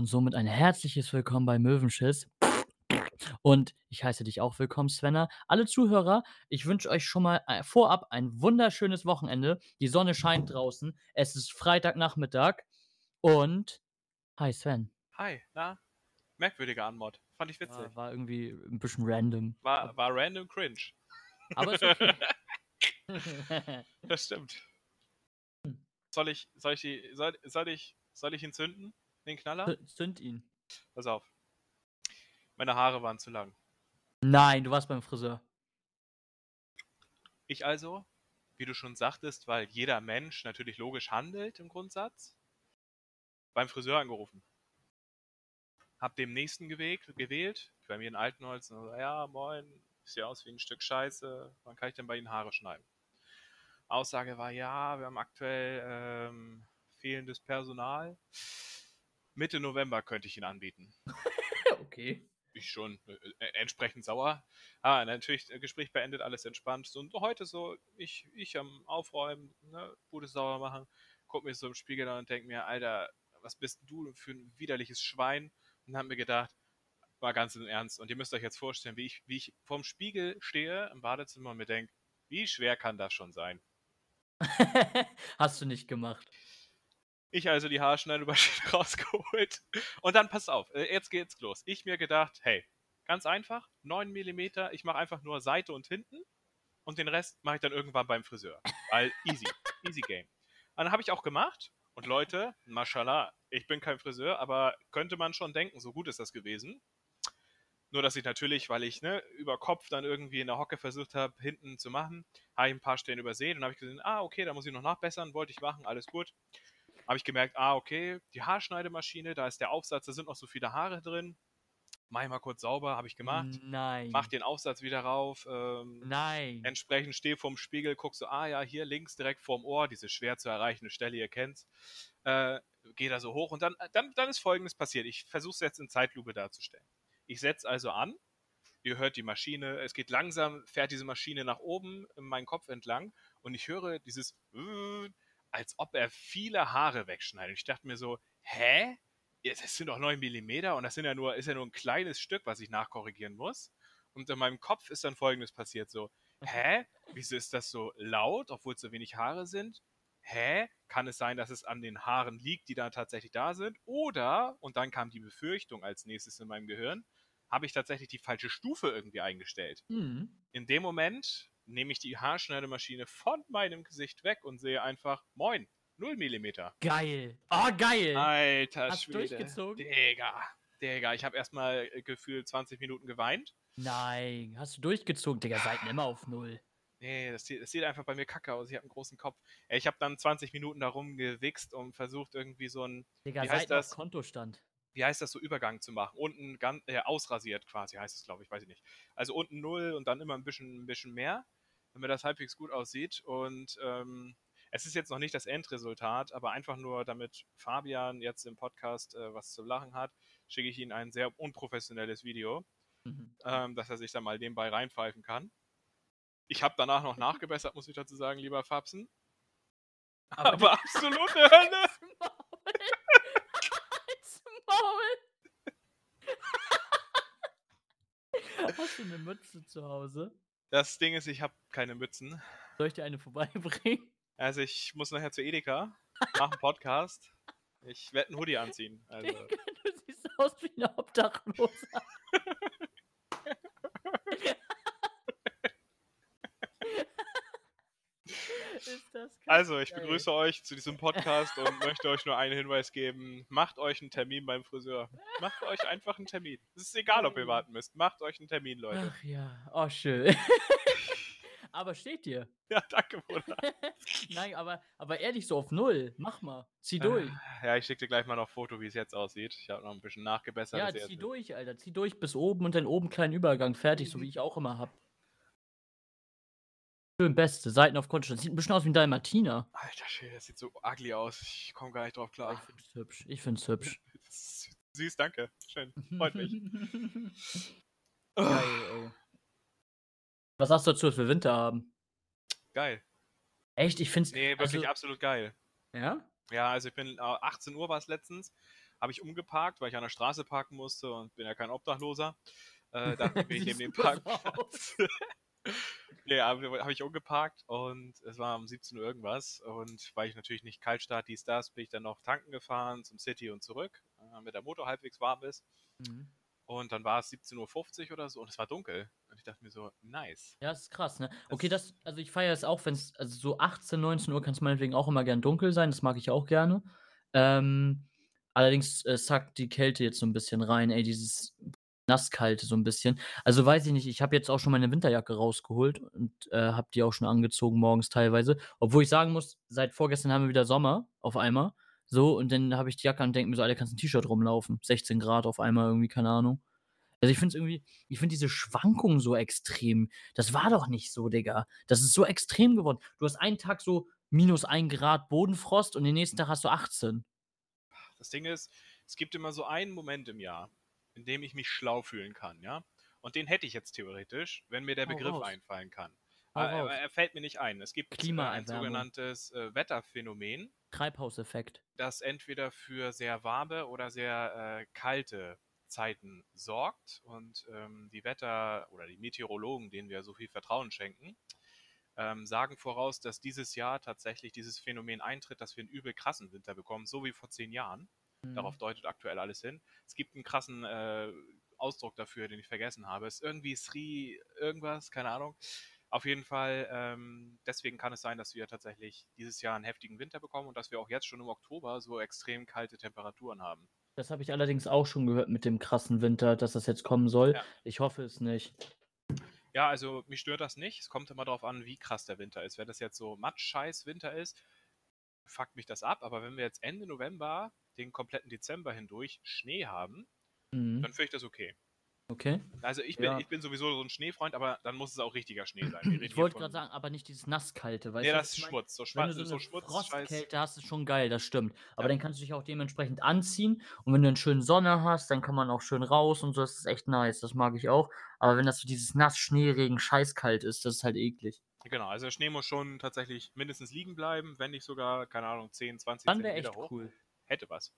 und somit ein herzliches Willkommen bei Möwenschiss. Und ich heiße dich auch willkommen, Svenna. Alle Zuhörer, ich wünsche euch schon mal äh, vorab ein wunderschönes Wochenende. Die Sonne scheint draußen. Es ist Freitagnachmittag. Und hi Sven. Hi, na? Merkwürdiger Anmod. Fand ich witzig. War, war irgendwie ein bisschen random. War, war random cringe. Aber ist okay. Das stimmt. Soll ich, soll ich, die, soll, soll ich, soll ich ihn zünden? Den Knaller? Zünd ihn. Pass auf. Meine Haare waren zu lang. Nein, du warst beim Friseur. Ich also, wie du schon sagtest, weil jeder Mensch natürlich logisch handelt im Grundsatz, beim Friseur angerufen. Hab dem nächsten gewählt, gewählt bei mir in Altenholz. Und so, ja, moin, sieht aus wie ein Stück Scheiße. Wann kann ich denn bei Ihnen Haare schneiden? Aussage war, ja, wir haben aktuell ähm, fehlendes Personal. Mitte November könnte ich ihn anbieten. okay. Ich schon äh, äh, entsprechend sauer. Ah, natürlich, äh, Gespräch beendet, alles entspannt. So, und heute so, ich, ich am Aufräumen, ne, gutes Sauer machen, guck mir so im Spiegel an und denk mir, Alter, was bist du für ein widerliches Schwein? Und hab mir gedacht, war ganz im Ernst. Und ihr müsst euch jetzt vorstellen, wie ich, wie ich vorm Spiegel stehe im Badezimmer und mir denke, wie schwer kann das schon sein? Hast du nicht gemacht. Ich also die Haarschneidemaschine rausgeholt. Und dann, pass auf, äh, jetzt geht's los. Ich mir gedacht, hey, ganz einfach, 9 mm, ich mache einfach nur Seite und hinten und den Rest mache ich dann irgendwann beim Friseur. Weil easy, easy game. Und dann habe ich auch gemacht. Und Leute, mashallah, ich bin kein Friseur, aber könnte man schon denken, so gut ist das gewesen. Nur, dass ich natürlich, weil ich ne, über Kopf dann irgendwie in der Hocke versucht habe, hinten zu machen, habe ich ein paar Stellen übersehen und habe ich gesehen, ah, okay, da muss ich noch nachbessern, wollte ich machen, alles gut. Habe ich gemerkt, ah, okay, die Haarschneidemaschine, da ist der Aufsatz, da sind noch so viele Haare drin. Mach ich mal kurz sauber, habe ich gemacht. Nein. Mach den Aufsatz wieder rauf. Ähm, Nein. entsprechend stehe vorm Spiegel, guck so, ah ja, hier links direkt vorm Ohr, diese schwer zu erreichende Stelle, ihr kennt's. Äh, Gehe da so hoch und dann, dann, dann ist folgendes passiert. Ich versuche es jetzt in Zeitlupe darzustellen. Ich setze also an, ihr hört die Maschine, es geht langsam, fährt diese Maschine nach oben in meinen Kopf entlang und ich höre dieses, als ob er viele Haare wegschneidet. Ich dachte mir so, hä? Das sind doch 9 mm und das sind ja nur, ist ja nur ein kleines Stück, was ich nachkorrigieren muss. Und in meinem Kopf ist dann folgendes passiert: so, hä? Wieso ist das so laut, obwohl es so wenig Haare sind? Hä? Kann es sein, dass es an den Haaren liegt, die da tatsächlich da sind? Oder, und dann kam die Befürchtung als nächstes in meinem Gehirn, habe ich tatsächlich die falsche Stufe irgendwie eingestellt. Mhm. In dem Moment nehme ich die Haarschneidemaschine von meinem Gesicht weg und sehe einfach, moin, 0 mm. Geil. Oh, geil. Alter Hast du Schwede. durchgezogen? Digga. Digga, ich habe erstmal äh, gefühlt 20 Minuten geweint. Nein. Hast du durchgezogen, Digga? Seiten immer auf Null. Nee, das sieht, das sieht einfach bei mir kacke aus. Ich habe einen großen Kopf. Ich habe dann 20 Minuten da rumgewichst und versucht irgendwie so ein, Digga, Wie heißt Seiten das? Kontostand. wie heißt das, so Übergang zu machen. Unten ganz, äh, ausrasiert quasi heißt es, glaube ich, weiß ich nicht. Also unten null und dann immer ein bisschen, ein bisschen mehr, damit das halbwegs gut aussieht. Und ähm, es ist jetzt noch nicht das Endresultat, aber einfach nur, damit Fabian jetzt im Podcast äh, was zu lachen hat, schicke ich ihm ein sehr unprofessionelles Video, Mhm. ähm, dass er sich da mal nebenbei reinpfeifen kann. Ich habe danach noch nachgebessert, muss ich dazu sagen, lieber Fabsen. Aber, Aber absolute Hölle! Halt's Maul. Hast du eine Mütze zu Hause? Das Ding ist, ich habe keine Mützen. Soll ich dir eine vorbeibringen? Also ich muss nachher zu Edeka nach dem Podcast. Ich werde einen Hoodie anziehen. Also, Digga, du siehst aus wie ein Obdachloser. Ist das also ich geil. begrüße euch zu diesem Podcast und möchte euch nur einen Hinweis geben. Macht euch einen Termin beim Friseur. Macht euch einfach einen Termin. Es ist egal, ob ihr warten müsst. Macht euch einen Termin, Leute. Ach ja, oh schön. aber steht dir. Ja, danke, Bruder. Nein, aber, aber ehrlich so auf Null. Mach mal. Zieh durch. Ja, ich schicke dir gleich mal noch ein Foto, wie es jetzt aussieht. Ich habe noch ein bisschen nachgebessert. Ja, zieh durch, Alter. Zieh durch bis oben und dann oben kleinen Übergang. Fertig, Mhm. so wie ich auch immer hab. Schön beste. Seiten auf Kontostand. Sieht ein bisschen aus wie ein Dalmatiner. Alter Schwede, das sieht so ugly aus. Ich komme gar nicht drauf klar. ich find's hübsch. Ich find's hübsch. Süß, danke. Schön. Freut mich. Geil, ey. Was sagst du dazu, dass wir Winter haben? Geil. Echt? Ich find's. Nee, wirklich also, absolut geil. Ja? Ja, also ich bin, äh, 18 Uhr war es letztens habe ich umgeparkt, weil ich an der Straße parken musste und bin ja kein Obdachloser. Äh, da bin ich eben den Parkplatz. Nee, habe hab ich umgeparkt und es war um 17 Uhr irgendwas. Und weil ich natürlich nicht Kaltstart, dies, das, bin ich dann noch tanken gefahren zum City und zurück, äh, damit der Motor halbwegs warm ist. Mhm. Und dann war es 17.50 Uhr oder so und es war dunkel. Und ich dachte mir so, nice. Ja, das ist krass, ne? Okay, das, also ich feiere es auch, wenn es, also so 18, 19 Uhr kann es meinetwegen auch immer gern dunkel sein, das mag ich auch gerne. Ähm, allerdings äh, sackt die Kälte jetzt so ein bisschen rein, ey, dieses Nasskalte so ein bisschen. Also weiß ich nicht, ich habe jetzt auch schon meine Winterjacke rausgeholt und äh, habe die auch schon angezogen morgens teilweise. Obwohl ich sagen muss, seit vorgestern haben wir wieder Sommer auf einmal. So, und dann habe ich die Jacke an und denke mir so, Alter, kannst ein T-Shirt rumlaufen. 16 Grad auf einmal irgendwie, keine Ahnung. Also ich finde es irgendwie, ich finde diese Schwankungen so extrem. Das war doch nicht so, Digga. Das ist so extrem geworden. Du hast einen Tag so minus 1 Grad Bodenfrost und den nächsten Tag hast du 18. Das Ding ist, es gibt immer so einen Moment im Jahr, in dem ich mich schlau fühlen kann, ja? Und den hätte ich jetzt theoretisch, wenn mir der Hau Begriff raus. einfallen kann. Hau Aber er, raus. er fällt mir nicht ein. Es gibt äh, ein Klimaerwärmung. sogenanntes äh, Wetterphänomen, Treibhauseffekt. das entweder für sehr warme oder sehr äh, kalte Zeiten sorgt. Und ähm, die Wetter- oder die Meteorologen, denen wir so viel Vertrauen schenken, ähm, sagen voraus, dass dieses Jahr tatsächlich dieses Phänomen eintritt, dass wir einen übel krassen Winter bekommen, so wie vor zehn Jahren. Mhm. Darauf deutet aktuell alles hin. Es gibt einen krassen äh, Ausdruck dafür, den ich vergessen habe. Es ist irgendwie Sri irgendwas, keine Ahnung. Auf jeden Fall, ähm, deswegen kann es sein, dass wir tatsächlich dieses Jahr einen heftigen Winter bekommen und dass wir auch jetzt schon im Oktober so extrem kalte Temperaturen haben. Das habe ich allerdings auch schon gehört mit dem krassen Winter, dass das jetzt kommen soll. Ja. Ich hoffe es nicht. Ja, also mich stört das nicht. Es kommt immer darauf an, wie krass der Winter ist. Wenn das jetzt so matsch-scheiß Winter ist, fuckt mich das ab. Aber wenn wir jetzt Ende November den kompletten Dezember hindurch Schnee haben, Mhm. dann finde ich das okay. Okay. Also ich bin, Ja. ich bin sowieso so ein Schneefreund, aber dann muss es auch richtiger Schnee sein. Ich wollte gerade sagen, aber nicht dieses nasskalte, weißt Nee, du? das ist? Schmutz. So, Wenn Schwarz, du so so Schmutz. Frostkälte hast, ist schon geil, das stimmt. Aber Ja. dann kannst du dich auch dementsprechend anziehen und wenn du eine schöne Sonne hast, dann kann man auch schön raus und so, das ist echt nice, das mag ich auch. Aber wenn das so dieses nass, Schneeregen, scheißkalt ist, das ist halt eklig. Genau, also der Schnee muss schon tatsächlich mindestens liegen bleiben, wenn nicht sogar, keine Ahnung, 10, 20 Dann wäre Zentimeter echt hoch. cool. Hätte was.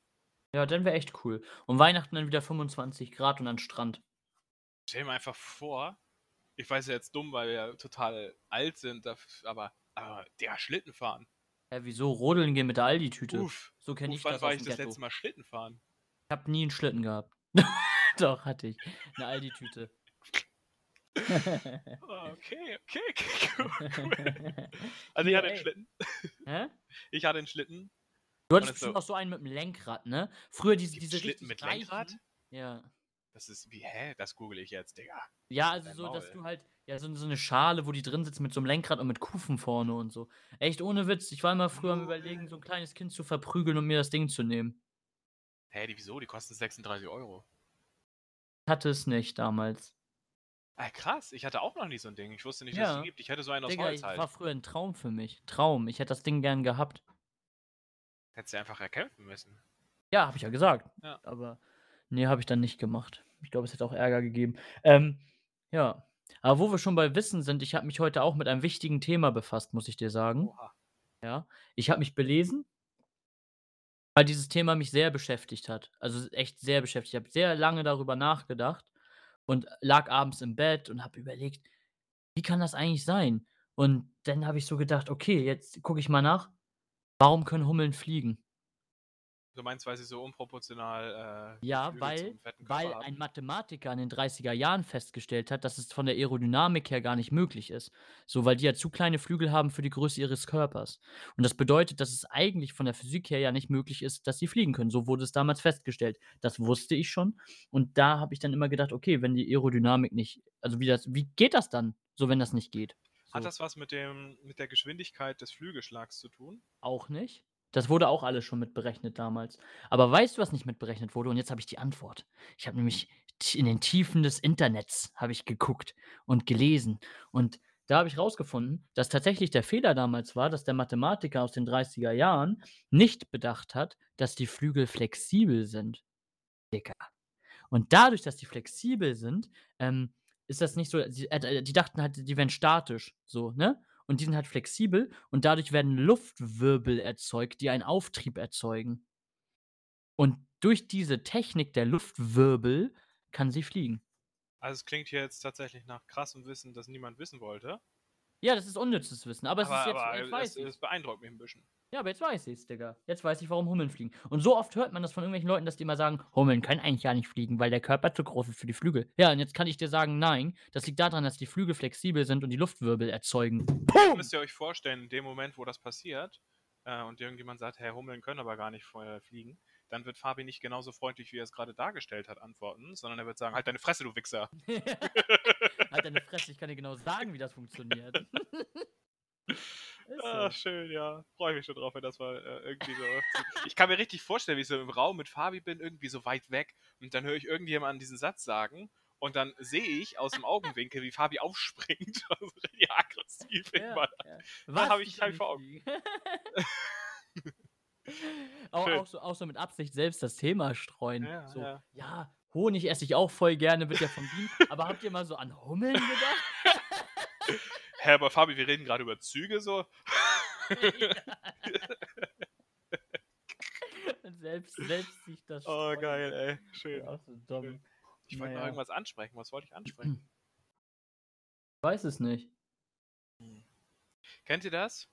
Ja, dann wäre echt cool. Und Weihnachten dann wieder 25 Grad und an Strand. Stell dir mal einfach vor, ich weiß ja jetzt dumm, weil wir ja total alt sind, aber, aber der Schlitten fahren. Hä, wieso rodeln gehen mit der Aldi-Tüte? Uff, So kenne ich wann das war aus ich das Ghetto. letzte Mal Schlitten fahren? Ich habe nie einen Schlitten gehabt. Doch, hatte ich. Eine Aldi-Tüte. Ah, okay, okay, okay, cool, cool. Also ich hatte einen. Schlitten. Hä? Ich hatte einen Schlitten. Du hattest ist so- bestimmt auch so einen mit dem Lenkrad, ne? Früher diese, diese Schlitten mit reichen- Lenkrad? Ja. Das ist wie, hä? Das google ich jetzt, Digga. Ja, also Dein so, dass Maul. du halt, ja, so, so eine Schale, wo die drin sitzt mit so einem Lenkrad und mit Kufen vorne und so. Echt ohne Witz. Ich war immer früher am überlegen, so ein kleines Kind zu verprügeln und mir das Ding zu nehmen. Hä, die wieso? Die kosten 36 Euro. Ich hatte es nicht damals. Ah, krass, ich hatte auch noch nicht so ein Ding. Ich wusste nicht, dass es Ja. die gibt. Ich hätte so einen aus Digga, Holz halt. war früher ein Traum für mich. Traum. Ich hätte das Ding gern gehabt. Hättest du einfach erkämpfen müssen. Ja, habe ich ja gesagt. Ja. Aber nee, habe ich dann nicht gemacht. Ich glaube, es hätte auch Ärger gegeben. Ähm, ja. Aber wo wir schon bei Wissen sind, ich habe mich heute auch mit einem wichtigen Thema befasst, muss ich dir sagen. Oha. Ja. Ich habe mich belesen, weil dieses Thema mich sehr beschäftigt hat. Also echt sehr beschäftigt. Ich habe sehr lange darüber nachgedacht und lag abends im Bett und habe überlegt, wie kann das eigentlich sein? Und dann habe ich so gedacht, okay, jetzt gucke ich mal nach. Warum können Hummeln fliegen? Du meinst, weil sie so unproportional äh, Ja, weil, weil haben? ein Mathematiker in den 30er Jahren festgestellt hat, dass es von der Aerodynamik her gar nicht möglich ist. So, weil die ja zu kleine Flügel haben für die Größe ihres Körpers. Und das bedeutet, dass es eigentlich von der Physik her ja nicht möglich ist, dass sie fliegen können. So wurde es damals festgestellt. Das wusste ich schon. Und da habe ich dann immer gedacht, okay, wenn die Aerodynamik nicht, also wie das, wie geht das dann, so wenn das nicht geht? So, Hat das was mit, dem, mit der Geschwindigkeit des Flügelschlags zu tun? auch nicht. Das wurde auch alles schon mitberechnet damals. Aber weißt du, was nicht mitberechnet wurde? Und jetzt habe ich die Antwort. Ich habe nämlich in den Tiefen des Internets habe ich geguckt und gelesen. Und da habe ich rausgefunden, dass tatsächlich der Fehler damals war, dass der Mathematiker aus den 30er Jahren nicht bedacht hat, dass die Flügel flexibel sind. Dicker. Und dadurch, dass die flexibel sind, ähm, ist das nicht so, sie, äh, die dachten halt, die wären statisch, so, ne? Und die sind halt flexibel und dadurch werden Luftwirbel erzeugt, die einen Auftrieb erzeugen. Und durch diese Technik der Luftwirbel kann sie fliegen. Also es klingt hier jetzt tatsächlich nach krassem Wissen, das niemand wissen wollte. Ja, das ist unnützes Wissen, aber, Aber, es ist jetzt, aber jetzt es, weiß ich's. es beeindruckt mich ein bisschen. Ja, aber jetzt weiß ich's, Digga. Jetzt weiß ich, warum Hummeln fliegen. Und so oft hört man das von irgendwelchen Leuten, dass die immer sagen, Hummeln können eigentlich ja nicht fliegen, weil der Körper zu groß ist für die Flügel. Ja, und jetzt kann ich dir sagen, nein, das liegt daran, dass die Flügel flexibel sind und die Luftwirbel erzeugen. Boom! müsst ihr euch vorstellen, in dem Moment, wo das passiert äh, und irgendjemand sagt, hey, Hummeln können aber gar nicht äh, fliegen, dann wird Fabi nicht genauso freundlich, wie er es gerade dargestellt hat, antworten, sondern er wird sagen, halt deine Fresse, du Wichser. halt deine Fresse, ich kann dir genau sagen, wie das funktioniert. Ah, so. schön, ja. Freue mich schon drauf, wenn das mal äh, irgendwie so. ich kann mir richtig vorstellen, wie ich so im Raum mit Fabi bin, irgendwie so weit weg und dann höre ich irgendjemanden diesen Satz sagen und dann sehe ich aus dem Augenwinkel, wie Fabi aufspringt. Also richtig aggressiv Ja, ja. Da hab Was? ich Die halt können vor Augen. auch, auch, so, auch so mit Absicht selbst das Thema streuen. Ja, so, ja. ja. Honig esse ich auch voll gerne, wird ja von Bienen. aber habt ihr mal so an Hummeln gedacht? Hä, aber Fabi, wir reden gerade über Züge so. Selbst, selbst sich das Oh, geil, ey. Schön. Ja, auch so dumm. Ich wollte noch Naja. irgendwas ansprechen. Was wollte ich ansprechen? Ich weiß es nicht. Kennt ihr das?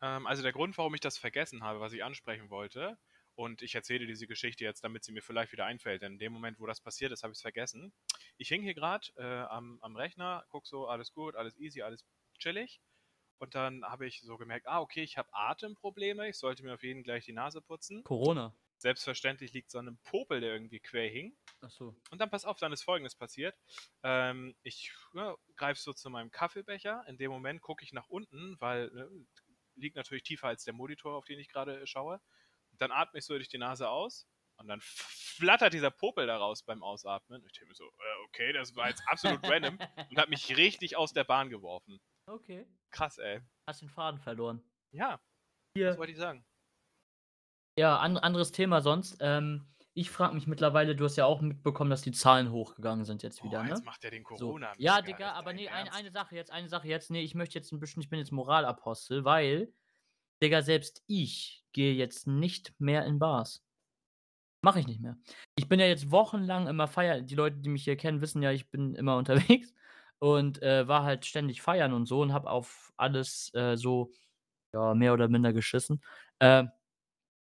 Ähm, also der Grund, warum ich das vergessen habe, was ich ansprechen wollte, und ich erzähle diese Geschichte jetzt, damit sie mir vielleicht wieder einfällt, denn in dem Moment, wo das passiert ist, habe ich es vergessen. Ich hing hier gerade äh, am, am Rechner, guck so, alles gut, alles easy, alles chillig. Und dann habe ich so gemerkt, ah, okay, ich habe Atemprobleme, ich sollte mir auf jeden gleich die Nase putzen. Corona. Selbstverständlich liegt so ein Popel, der irgendwie quer hing. Achso. Und dann pass auf, dann ist folgendes passiert. Ähm, ich ja, greife so zu meinem Kaffeebecher. In dem Moment gucke ich nach unten, weil ne, liegt natürlich tiefer als der Monitor, auf den ich gerade schaue. Dann atme ich so durch die Nase aus. Und dann flattert dieser Popel da raus beim Ausatmen. Ich denke mir so, äh, okay, das war jetzt absolut random und hat mich richtig aus der Bahn geworfen. Okay. Krass, ey. Hast den Faden verloren. Ja, Hier. was wollte ich sagen? Ja, an, anderes Thema sonst. Ähm, ich frage mich mittlerweile, du hast ja auch mitbekommen, dass die Zahlen hochgegangen sind jetzt wieder, ne? jetzt macht er den So. Corona. Ja, mega. Digga, aber nee, ein, eine Sache jetzt, eine Sache jetzt. Nee, ich möchte jetzt ein bisschen, ich bin jetzt Moralapostel, weil, Digga, selbst ich gehe jetzt nicht mehr in Bars. Mache ich nicht mehr. Ich bin ja jetzt wochenlang immer feiern. Die Leute, die mich hier kennen, wissen ja, ich bin immer unterwegs und äh, war halt ständig feiern und so und habe auf alles äh, so, ja, mehr oder minder geschissen. Äh,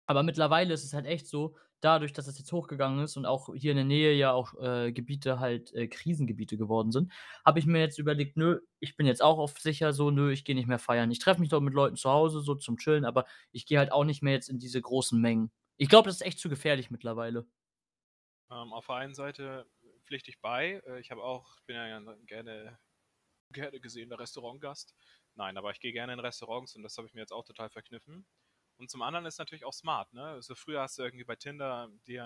aber mittlerweile ist es halt echt so, dadurch, dass es jetzt hochgegangen ist und auch hier in der Nähe ja auch äh, Gebiete halt äh, Krisengebiete geworden sind, habe ich mir jetzt überlegt, nö, ich bin jetzt auch auf sicher so, nö, ich gehe nicht mehr feiern. Ich treffe mich dort mit Leuten zu Hause, so zum Chillen, aber ich gehe halt auch nicht mehr jetzt in diese großen Mengen. Ich glaube, das ist echt zu gefährlich mittlerweile. Ähm, auf der einen Seite pflichte ich bei. Äh, Ich habe auch, bin ja gerne, gerne gesehener Restaurantgast. Nein, aber ich gehe gerne in Restaurants und das habe ich mir jetzt auch total verkniffen. Und zum anderen ist natürlich auch smart, ne? Also früher hast du irgendwie bei Tinder dir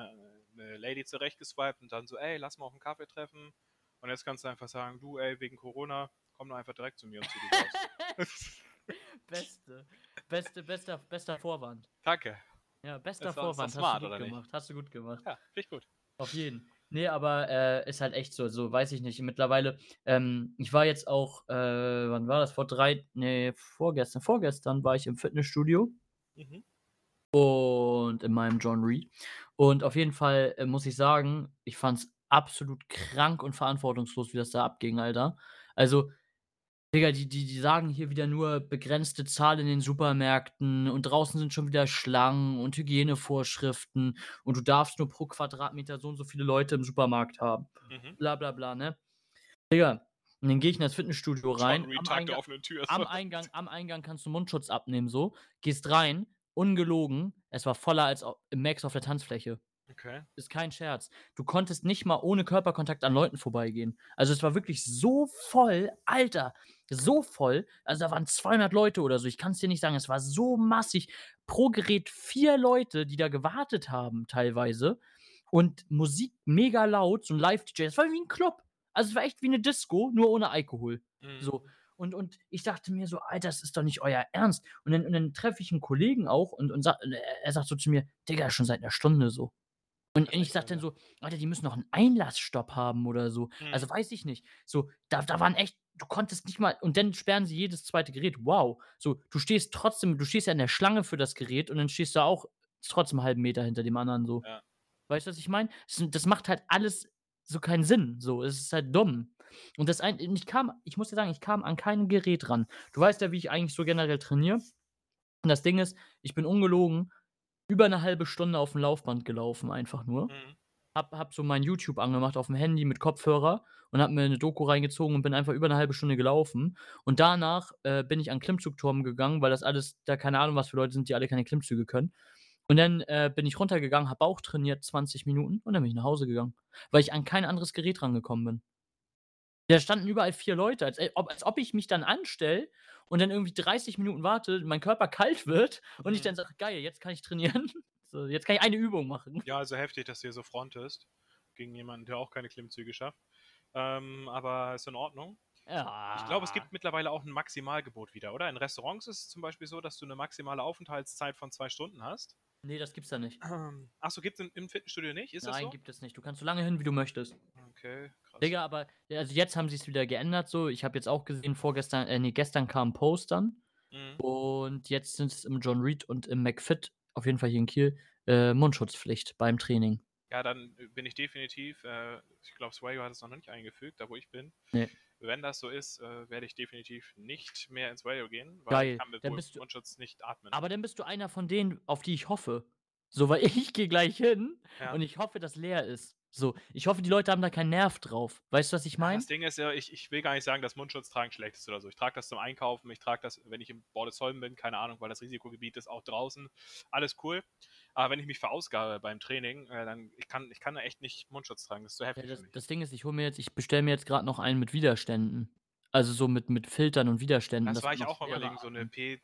eine Lady zurechtgeswiped und dann so, ey, lass mal auf einen Kaffee treffen. Und jetzt kannst du einfach sagen, du, ey, wegen Corona, komm doch einfach direkt zu mir und zieh dich aus. Beste. Beste, bester, bester Vorwand. Danke. Ja, bester Vorwand. smart, Hast du oder gut nicht? gemacht. Hast du gut gemacht. Ja, finde ich gut. Auf jeden. Nee, aber äh, ist halt echt so, so weiß ich nicht. Mittlerweile, ähm, ich war jetzt auch, äh, wann war das? Vor drei, nee, vorgestern, vorgestern war ich im Fitnessstudio Mhm. und in meinem John Reed. Und auf jeden Fall äh, muss ich sagen, ich fand's absolut krank und verantwortungslos, wie das da abging, Alter. Also, Digga, die, die, die sagen hier wieder nur begrenzte Zahl in den Supermärkten und draußen sind schon wieder Schlangen und Hygienevorschriften und du darfst nur pro Quadratmeter so und so viele Leute im Supermarkt haben. Mhm. Bla bla bla, ne? Digga, und dann gehe ich in das Fitnessstudio rein. Am Eingang, am. Eingang, am Eingang kannst du Mundschutz abnehmen, so. Gehst rein, ungelogen. Es war voller als im Max auf der Tanzfläche. Okay. Ist kein Scherz. Du konntest nicht mal ohne Körperkontakt an Leuten vorbeigehen. Also es war wirklich so voll, Alter, so voll. Also da waren 200 Leute oder so. Ich kann es dir nicht sagen. Es war so massig. Pro Gerät vier Leute, die da gewartet haben teilweise. Und Musik mega laut, so ein Live-DJ. Das war wie ein Club. Also es war echt wie eine Disco, nur ohne Alkohol. Mhm. So. Und, und ich dachte mir so, Alter, das ist doch nicht euer Ernst. Und dann, und dann treffe ich einen Kollegen auch und, und, sa- und er sagt so zu mir, Digga, schon seit einer Stunde so. Und ist ich sag dann so, Alter, die müssen noch einen Einlassstopp haben oder so. Mhm. Also weiß ich nicht. So, da, da waren echt, du konntest nicht mal, und dann sperren sie jedes zweite Gerät. Wow. So, du stehst trotzdem, du stehst ja in der Schlange für das Gerät und dann stehst du auch trotzdem einen halben Meter hinter dem anderen so. Ja. Weißt du, was ich meine? Das das macht halt alles so keinen Sinn, so. Es ist halt dumm. Und das ein ich kam ich muss dir sagen, ich kam an kein Gerät ran. Du weißt ja, wie ich eigentlich so generell trainiere. Und das Ding ist, ich bin ungelogen über 'ne halbe Stunde aufm Laufband gelaufen einfach nur. Mhm. Habe habe so mein YouTube angemacht aufm Handy mit Kopfhörer und habe mir 'ne Doku reingezogen und bin einfach über 'ne halbe Stunde gelaufen. Und danach, äh, bin ich an Klimmzugturm gegangen, weil das alles da keine Ahnung, was für Leute sind, die alle keine Klimmzüge können. Und dann, äh, bin ich runtergegangen, habe Bauch trainiert 20 Minuten und dann bin ich nach Hause gegangen, weil ich an kein anderes Gerät rangekommen bin. Da standen überall 4 Leute, als ey ob als ob ich mich dann anstelle und dann irgendwie 30 Minuten warte, mein Körper kalt wird und ich Mhm. dann sage: „Geil, jetzt kann ich trainieren.“ So, jetzt kann ich eine Übung machen. Ja, also heftig, dass du hier so frontest gegen jemanden, der auch keine Klimmzüge schafft. Ähm, aber ist in Ordnung. Ich glaube, es Ja. gibt mittlerweile auch 'n Maximalgebot wieder, oder? In Restaurants ist es zum Beispiel so, dass du 'ne maximale Aufenthaltszeit von 2 Stunden hast. Ne, das gibt's da nicht. Ach so, gibt's im im Fitnessstudio nicht? Ist das Nein, so? gibt es nicht. Du kannst so lange hin, wie du möchtest. Okay, krass. Digga, aber also jetzt haben sie's wieder geändert so. Ich habe jetzt auch gesehen, vorgestern äh, ne, gestern kam 'n Post dann Mhm. und jetzt sind's im John Reid und im McFit, auf jeden Fall hier in Kiel, äh, Mundschutzpflicht beim Training. Ja, dann, äh, bin ich definitiv äh, ich glaube, Swayo hat es noch nicht eingefügt, da wo ich bin. Ne. Wenn das so ist, äh, werde ich definitiv nicht mehr ins Swayo gehen, weil Geil, ich kann mit dann bist du Mundschutz nicht atmen. aber dann bist du einer von denen, auf die ich hoffe. So, weil ich gehe gleich hin Ja. und ich hoffe, dass leer ist. So, ich hoffe, die Leute haben da keinen Nerv drauf. Weißt du, was ich meine? das Ding ist ja, ich ich will gar nicht sagen, dass Mundschutz tragen schlecht ist oder so. Ich trage das zum Einkaufen, ich trage das, wenn ich im Bordesholm bin, keine Ahnung, weil das Risikogebiet ist, auch draußen. Alles cool. Aber wenn ich mich verausgabe beim Training, äh, dann ich kann ich kann da echt nicht Mundschutz tragen. Das ist zu Ja, heftig für das das Ding ist, ich hole mir jetzt ich bestelle mir jetzt grad noch einen mit Widerständen. Also, so mit mit Filtern und Widerständen. Das war wird ich auch schwerer Überlegen, so 'ne atmen. P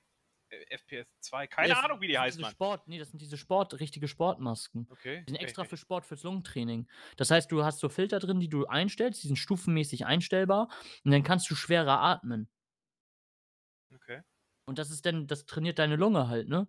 äh, FPS2, Ja, keine das Ahnung, wie die das Mann. Sport ne, das sind diese Sport richtige Sportmasken. Okay, Die sind extra okay. für Sport, fürs Lungentraining. Das heißt, du hast so Filter drin, die du einstellst, die sind stufenmäßig einstellbar und dann kannst du schwerer atmen. Okay. Und das ist dann das trainiert deine Lunge halt, ne?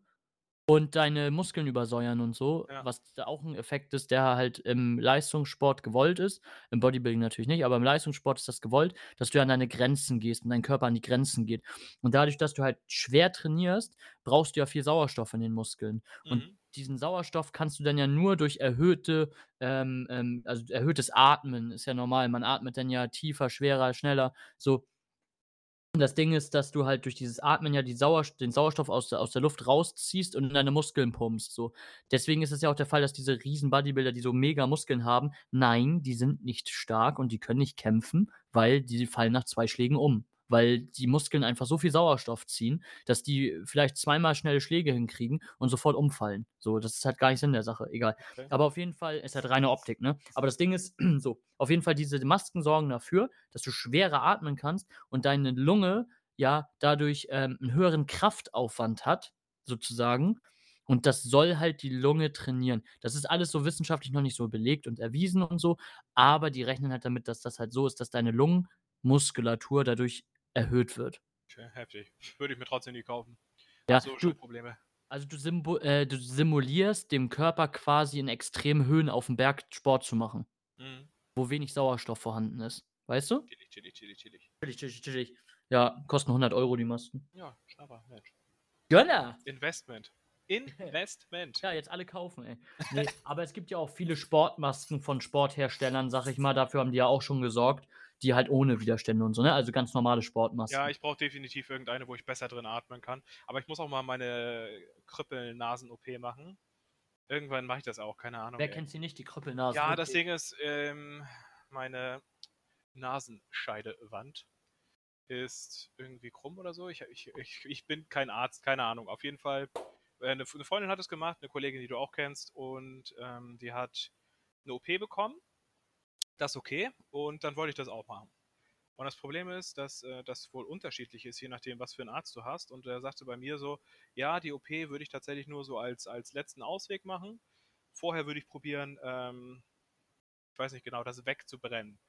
Und deine Muskeln übersäuern und so, Ja. was da auch 'n Effekt ist, der halt im Leistungssport gewollt ist. Im Bodybuilding natürlich nicht, aber im Leistungssport ist das gewollt, dass du an deine Grenzen gehst und dein Körper an die Grenzen geht. Und dadurch, dass du halt schwer trainierst, brauchst du ja viel Sauerstoff in den Muskeln. Und Mhm. diesen Sauerstoff kannst du dann ja nur durch erhöhte, ähm, ähm also, erhöhtes Atmen ist ja normal. Man atmet dann ja tiefer, schwerer, schneller, so. Das Ding ist, dass du halt durch dieses Atmen ja die Sauerst den Sauerstoff aus der aus der Luft rausziehst und in deine Muskeln pumpst, so. Deswegen ist es ja auch der Fall, dass diese riesen Bodybuilder, die so mega Muskeln haben nein, die sind nicht stark und die können nicht kämpfen, weil die fallen nach 2 Schlägen um. Weil die Muskeln einfach so viel Sauerstoff ziehen, dass die vielleicht zweimal schnelle Schläge hinkriegen und sofort umfallen. So, das ist halt gar nicht Sinn der Sache, egal. Okay. Aber auf jeden Fall ist halt reine Optik, ne? Aber das Ding ist so, auf jeden Fall diese Masken sorgen dafür, dass du schwerer atmen kannst und deine Lunge ja dadurch, ähm, 'n höheren Kraftaufwand hat, sozusagen. Und das soll halt die Lunge trainieren. Das ist alles so wissenschaftlich noch nicht so belegt und erwiesen und so, aber die rechnen halt damit, dass das halt so ist, dass deine Lungenmuskulatur dadurch erhöht wird. Okay, heftig. Würde ich mir trotzdem nie kaufen. Ja, so du Probleme. also, du äh, du simulierst dem Körper quasi in extremen Höhen aufm Berg Sport zu machen, Mhm. wo wenig Sauerstoff vorhanden ist. Weißt du? Chillig, chillig, chillig, chillig. Chillig, chillig, chillig. Ja, kosten 100 € die Masken. Ja, Schnapper, Mensch. Gönner! Investment. Investment. Ja, jetzt alle kaufen, ey. Ne, aber es gibt ja auch viele Sportmasken von Sportherstellern, sage ich mal, dafür haben die ja auch schon gesorgt, die halt ohne Widerstände und so, ne? Also, ganz normale Sportmasken. Ja, ich brauche definitiv irgendeine, wo ich besser drin atmen kann. Aber ich muss auch mal meine Krüppelnasen-OP machen. Irgendwann mache ich das auch, keine Ahnung, Wer ey. kennt sie nicht, die Krüppelnase? Ja, das. Ding ist, ähm, meine Nasenscheidewand ist irgendwie krumm oder so. Ich ich ich ich bin kein Arzt, keine Ahnung. Auf jeden Fall, äh, 'ne F 'ne Freundin hat es gemacht, 'ne Kollegin, die du auch kennst und, ähm, die hat 'ne OP bekommen. Das ist okay und dann wollte ich das auch machen. Und das Problem ist, dass, äh, das wohl unterschiedlich ist, je nachdem, was für 'n Arzt du hast. Und er sagte bei mir so: „Ja, die OP würde ich tatsächlich nur so als als letzten Ausweg machen. Vorher würde ich probieren, ähm, ich weiß nicht genau, das wegzubrennen.“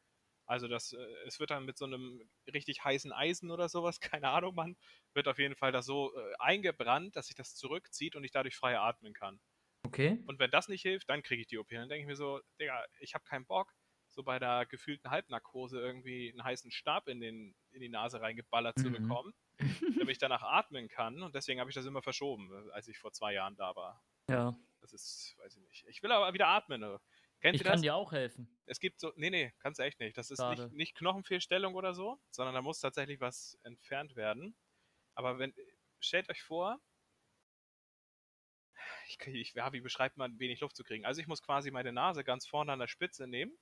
Also, das äh, es wird dann mit so 'nem richtig heißen Eisen oder so was, keine Ahnung, Mann, wird auf jeden Fall das so, äh, eingebrannt, dass sich das zurückzieht und ich dadurch freier atmen kann. Okay. Und wenn das nicht hilft, dann kriege ich die OP. Dann denke ich mir so: „Digga, ich habe keinen Bock, so bei der gefühlten Halbnarkose irgendwie 'n heißen Stab in den in die Nase reingeballert zu Mhm. bekommen, damit ich danach atmen kann.“ Und deswegen habe ich das immer verschoben, als ich vor 2 Jahren da war. Ja. Das ist, weiß ich nicht. Ich will aber wieder atmen. Ne? Kennt Ich ihr kann das? dir auch helfen. Es gibt so, nee, nee, kannst du echt nicht. Das ist nicht, nicht Knochenfehlstellung oder so, sondern da muss tatsächlich was entfernt werden. Aber wenn, stellt euch vor, ich, ich, ja, wie beschreibt man, wenig Luft zu kriegen? Also ich muss quasi meine Nase ganz vorne an der Spitze nehmen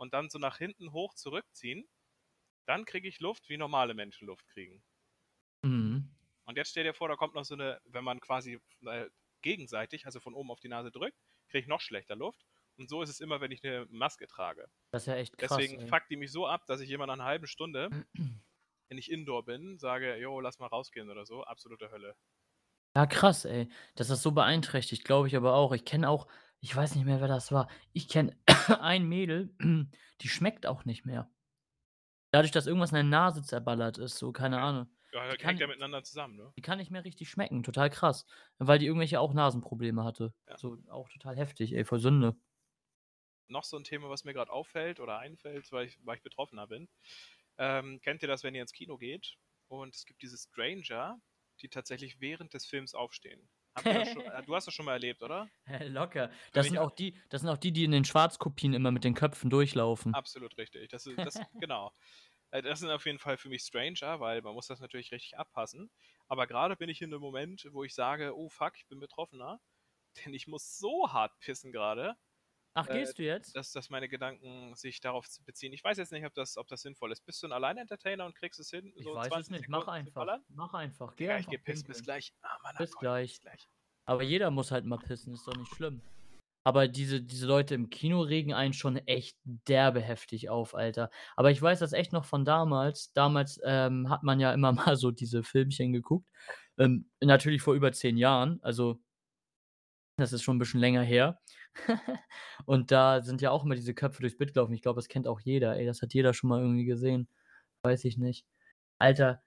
und dann so nach hinten hoch zurückziehen. Dann kriege ich Luft, wie normale Menschen Luft kriegen. Mhm. Und jetzt stell dir vor, da kommt noch so eine, wenn man quasi äh, gegenseitig, also von oben auf die Nase drückt, kriege ich noch schlechter Luft. Und so ist es immer, wenn ich eine Maske trage. Das ist ja echt krass. Deswegen ey. fuckt die mich so ab, dass ich jemand nach einer halben Stunde, wenn ich indoor bin, sage, jo, lass mal rausgehen oder so. Absolute Hölle. Ja, krass, ey. Das ist so beeinträchtigt, glaube ich aber auch. Ich kenne auch, ich weiß nicht mehr, wer das war. Ich kenne ein Mädel, die schmeckt auch nicht mehr. Dadurch, dass irgendwas in der Nase zerballert ist, so, keine Okay. Ahnung. Ja, Die hängt kann- ja miteinander zusammen, ne? Die kann nicht mehr richtig schmecken, total krass. Weil die irgendwelche auch Nasenprobleme hatte. Ja. So, auch total heftig, ey, voll Sünde. Noch so ein Thema, was mir gerade auffällt oder einfällt, weil ich, weil ich Betroffener bin. Ähm, kennt ihr das, wenn ihr ins Kino geht und es gibt diese Stranger, die tatsächlich während des Films aufstehen? Schon, äh, du hast das schon mal erlebt, oder? Locker. Das sind, auch. auch die, das sind auch die, die in den Schwarzkopien immer mit den Köpfen durchlaufen. Absolut richtig. Das ist, das, genau. Äh, Das sind auf jeden Fall für mich Stranger, weil man muss das natürlich richtig abpassen. Aber gerade bin ich in einem Moment, wo ich sage, oh fuck, ich bin Betroffener, denn ich muss so hart pissen gerade, Ach, äh, gehst du jetzt? dass, dass meine Gedanken sich darauf beziehen. Ich weiß jetzt nicht, ob das, ob das sinnvoll ist. Bist du ein Allein-Entertainer und kriegst es hin? Ich so weiß es 20 nicht. Mach Sekunden zu einfach. Mach einfach. Geh Ja, ich einfach geh pissen. Bis gleich. Ah, Mann, Bis Gott, gleich. Bis gleich. Aber jeder muss halt mal pissen, ist doch nicht schlimm. Aber diese, diese Leute im Kino regen einen schon echt derbe heftig auf, Alter. Aber ich weiß das echt noch von damals. Damals ähm, hat man ja immer mal so diese Filmchen geguckt. Ähm, natürlich vor über zehn Jahren. Also, das ist schon ein bisschen länger her. Und da sind ja auch immer diese Köpfe durchs Bild gelaufen. Ich glaube, das kennt auch jeder. Ey, das hat jeder schon mal irgendwie gesehen. Weiß ich nicht. Alter,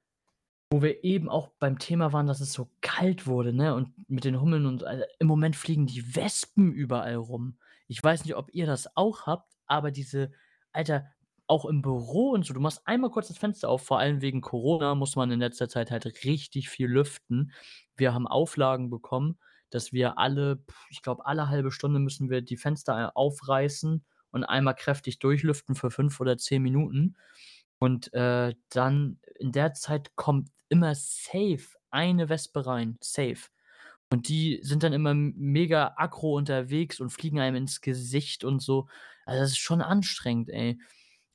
wo wir eben auch beim Thema waren, dass es so kalt wurde, ne? Und mit den Hummeln und Alter, im Moment fliegen die Wespen überall rum. Ich weiß nicht, ob ihr das auch habt, aber diese, Alter, auch im Büro und so, du machst einmal kurz das Fenster auf, vor allem wegen Corona muss man in letzter Zeit halt richtig viel lüften. Wir haben Auflagen bekommen, dass wir alle, ich glaube, alle halbe Stunde müssen wir die Fenster aufreißen und einmal kräftig durchlüften für fünf oder zehn Minuten. Und äh, dann in der Zeit kommt immer safe eine Wespe rein. Safe. Und die sind dann immer mega aggro unterwegs und fliegen einem ins Gesicht und so. Also das ist schon anstrengend, ey.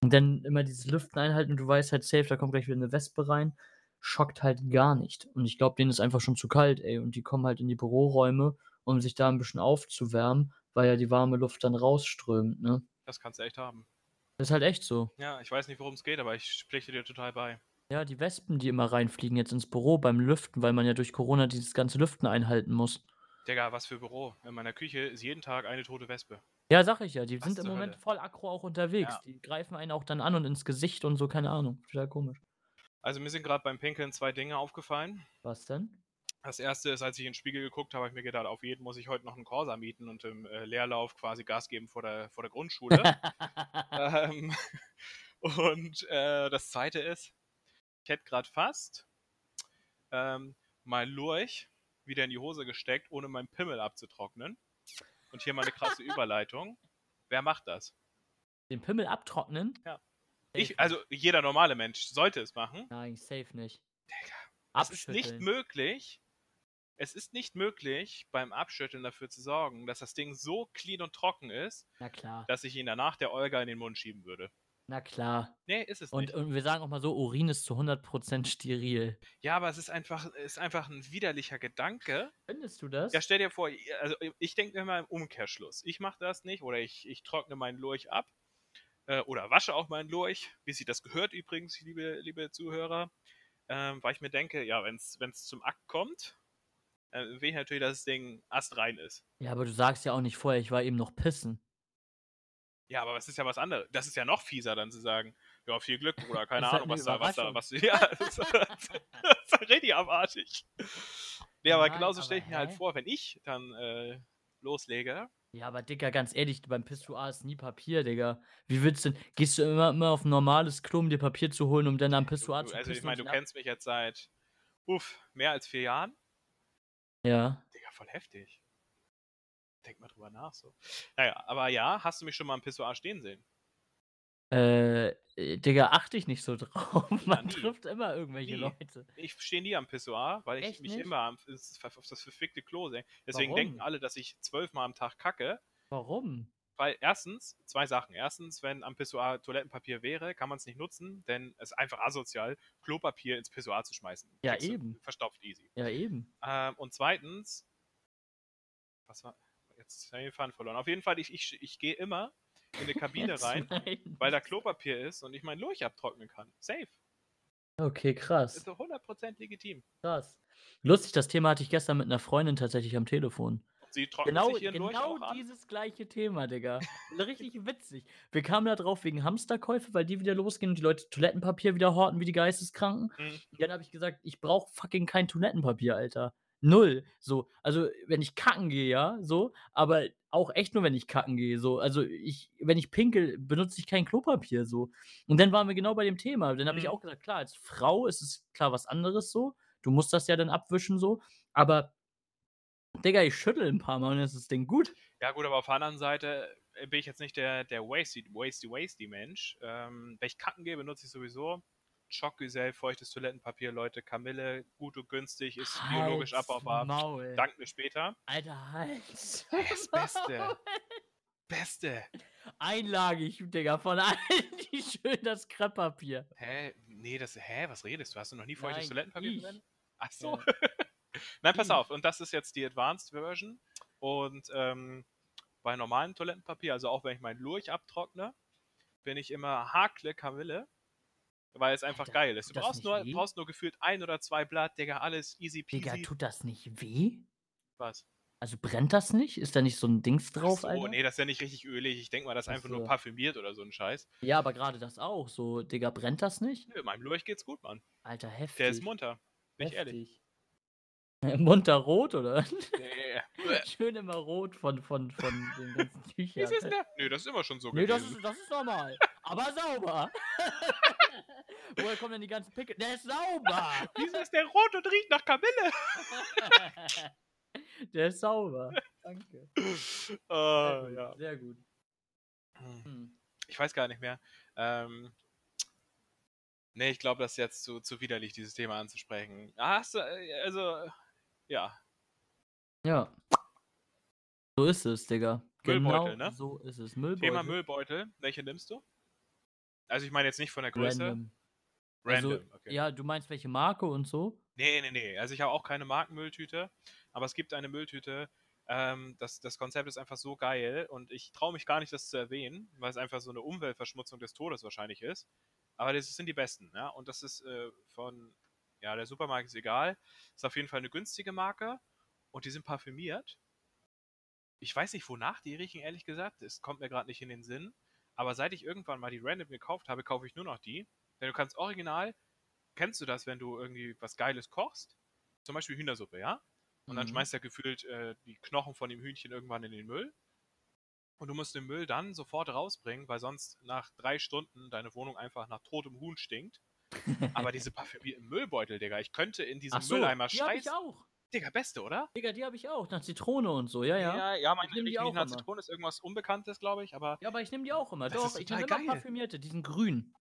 Und dann immer dieses Lüften einhalten und du weißt halt safe, da kommt gleich wieder eine Wespe rein. Schockt halt gar nicht. Und ich glaube, denen ist einfach schon zu kalt, ey. Und die kommen halt in die Büroräume, um sich da ein bisschen aufzuwärmen, weil ja die warme Luft dann rausströmt, ne? Das kannst du echt haben. Das ist halt echt so. Ja, ich weiß nicht, worum es geht, aber ich spreche dir total bei. Ja, die Wespen, die immer reinfliegen jetzt ins Büro beim Lüften, weil man ja durch Corona dieses ganze Lüften einhalten muss. Digga, was für Büro. In meiner Küche ist jeden Tag eine tote Wespe. Ja, sag ich ja, die Was sind im Moment Hölle? voll aggro auch unterwegs. Ja. Die greifen einen auch dann an und ins Gesicht und so, keine Ahnung. Total komisch. Also mir sind gerade beim Pinkeln zwei Dinge aufgefallen. Was denn? Das erste ist, als ich in den Spiegel geguckt habe, habe ich mir gedacht, auf jeden muss ich heute noch einen Corsa mieten und im äh, Leerlauf quasi Gas geben vor der, vor der Grundschule. ähm, und äh, das zweite ist, ich hätte gerade fast ähm, mein Lurch wieder in die Hose gesteckt, ohne meinen Pimmel abzutrocknen. Und hier mal eine krasse Überleitung. Wer macht das? Den Pimmel abtrocknen? Ja. Ich, also jeder normale Mensch sollte es machen. Nein, safe nicht. Digga, Es ist nicht möglich, es ist nicht möglich, beim Abschütteln dafür zu sorgen, dass das Ding so clean und trocken ist, Na klar. dass ich ihn danach der Olga in den Mund schieben würde. Na klar. Nee, ist es Und, nicht. und wir sagen auch mal so, Urin ist zu 100% steril. Ja, aber es ist einfach, ist einfach ein widerlicher Gedanke. Findest du das? Ja, stell dir vor, also ich denke immer im Umkehrschluss. Ich mache das nicht oder ich, ich trockne meinen Lurch ab äh, oder wasche auch meinen Lurch, wie sich das gehört übrigens, liebe, liebe Zuhörer, ähm, weil ich mir denke, ja, wenn es zum Akt kommt, äh, will ich natürlich, dass das Ding astrein ist. ja, aber du sagst ja auch nicht vorher, ich war eben noch pissen. Ja, aber es ist ja was anderes. Das ist ja noch fieser, dann zu sagen, ja, viel Glück oder keine halt Ahnung, eine was da, was da, was Ja, das ist, das ist richtig abartig. Nee, aber Nein, genauso stelle ich mir halt hä? vor, wenn ich dann äh, loslege. Ja, aber Digga, ganz ehrlich, beim Pissoir ist nie Papier, Digga. Wie willst du denn? Gehst du immer, immer auf ein normales Klo, um dir Papier zu holen, um dann am Pissoir zu also ich meine, du kennst mich jetzt seit, uff, mehr als vier Jahren. Ja. Digga, voll heftig. Denk mal drüber nach so. Naja, aber ja, hast du mich schon mal am Pissoir stehen sehen? Äh, äh, Digga, achte ich nicht so drauf. Man nie. trifft immer irgendwelche Nie. Leute. Ich stehe nie am Pissoir, weil ich Echt mich nicht? immer am, auf das verfickte Klo sehe. Deswegen Warum? denken alle, dass ich zwölfmal am Tag kacke. Warum? Weil erstens, zwei Sachen. Erstens, wenn am Pissoir Toilettenpapier wäre, kann man es nicht nutzen, denn es ist einfach asozial, Klopapier ins Pissoir zu schmeißen. Ja, Kriegst eben. Verstopft easy. Ja, eben. Ähm, und zweitens, was war, jetzt habe ich den Faden verloren. Auf jeden Fall, ich, ich, ich gehe immer in eine Kabine rein, weil da Klopapier ist und ich mein Lurch abtrocknen kann. Safe. Okay, krass. Ist doch 100% legitim. Krass. Lustig, das Thema hatte ich gestern mit einer Freundin tatsächlich am Telefon. Sie trocknet Genau, sich ihren Lurch genau auch an. dieses gleiche Thema, Digga. Richtig witzig. Wir kamen da drauf wegen Hamsterkäufe, weil die wieder losgehen und die Leute Toilettenpapier wieder horten wie die Geisteskranken. Mhm. Und dann habe ich gesagt, ich brauche fucking kein Toilettenpapier, Alter. Null. So, also wenn ich kacken gehe, ja, so, aber auch echt nur, wenn ich kacken gehe, so. Also ich, wenn ich pinkel, benutze ich kein Klopapier, so. Und dann waren wir genau bei dem Thema. Dann habe ich Mhm. auch gesagt, klar, als Frau ist es klar was anderes so. Du musst das ja dann abwischen, so. Aber, Digga, ich schüttel ein paar Mal und dann ist das Ding gut. Ja gut, aber auf der anderen Seite äh, bin ich jetzt nicht der, der wasty, wasty, wasty Mensch. Ähm, wenn ich kacken gehe, benutze ich sowieso Schockgesell, feuchtes Toilettenpapier, Leute, Kamille, gut und günstig, ist biologisch Halt's abbaubar. Maul. Dank mir später. Alter, Hals. Das Beste. Beste. Einlagig, Digga, von allen, die schön das Krepppapier. Hä? Nee, das, hä, was redest du? Hast du noch nie feuchtes Nein, Toilettenpapier ich. verwendet? Ach so. Ja. Nein, pass Ich. auf. Und das ist jetzt die Advanced Version. Und ähm, bei normalem Toilettenpapier, also auch wenn ich meinen Lurch abtrockne, bin ich immer Hakle Kamille. Weil es einfach Alter, geil ist. Du das brauchst nur, weh? brauchst nur gefühlt ein oder zwei Blatt, Digga, alles easy Digga, peasy. tut das nicht weh? Was? Also brennt das nicht? Ist da nicht so ein Dings drauf, so, Alter? nee, das ist ja nicht richtig ölig. Ich denke mal, das ist Ach einfach nur so. parfümiert oder so ein Scheiß. Ja, aber gerade das auch. So, Digga, brennt das nicht? Nö, meinem Lurch geht's gut, Mann. Alter, heftig. Der ist munter. Bin ich ehrlich. Munter rot, oder? Nee. Schön immer rot von, von, von den ganzen Wie Tüchern. ist es denn? Nö, das ist immer schon so Nee, das gewesen. ist, das ist normal. Aber sauber. Woher kommen denn die ganzen Pickel? Der ist sauber. Wieso ist der rot und riecht nach Kamille? Der ist sauber. Danke. Ah, Sehr gut. ja. Sehr gut. Hm. Hm. Ich weiß gar nicht mehr. Ähm, nee, ich glaube, das ist jetzt zu, zu widerlich, dieses Thema anzusprechen. Ah, Hast du, äh, also, ja. Ja. So ist es, Digga. Müllbeutel, genau ne? so ist es. Müllbeutel. Thema Müllbeutel. Welche nimmst du? Also, ich meine jetzt nicht von der Größe. Random. Random. Also, okay. ja, du meinst welche Marke und so? Nee, nee, nee. Also, ich habe auch keine Markenmülltüte. Aber es gibt eine Mülltüte. Ähm, das, das Konzept ist einfach so geil und ich traue mich gar nicht, das zu erwähnen, weil es einfach so eine Umweltverschmutzung des Todes wahrscheinlich ist. Aber das sind die besten, ja. Und das ist äh, von, ja, der Supermarkt ist egal. Ist auf jeden Fall eine günstige Marke und die sind parfümiert. Ich weiß nicht, wonach die riechen, ehrlich gesagt. Es kommt mir gerade nicht in den Sinn. Aber seit ich irgendwann mal die Random gekauft habe, kaufe ich nur noch die. Denn du kannst original, kennst du das, wenn du irgendwie was Geiles kochst? Zum Beispiel Hühnersuppe, ja? Und dann Mhm. schmeißt er gefühlt äh, die Knochen von dem Hühnchen irgendwann in den Müll. Und du musst den Müll dann sofort rausbringen, weil sonst nach drei Stunden deine Wohnung einfach nach totem Huhn stinkt. Aber diese parfümierten Müllbeutel, Digga, ich könnte in diesem so, Mülleimer die hab ich auch. Digga, beste, oder? Digga, die habe ich auch. Nach Zitrone und so, ja, ja. ja, ja meine Ich nehm die auch nach immer. Zitrone, ist irgendwas Unbekanntes, glaube ich, aber Ja, aber ich nehme die auch immer. Das Doch, ist ich nehme immer parfümierte. Die sind grün.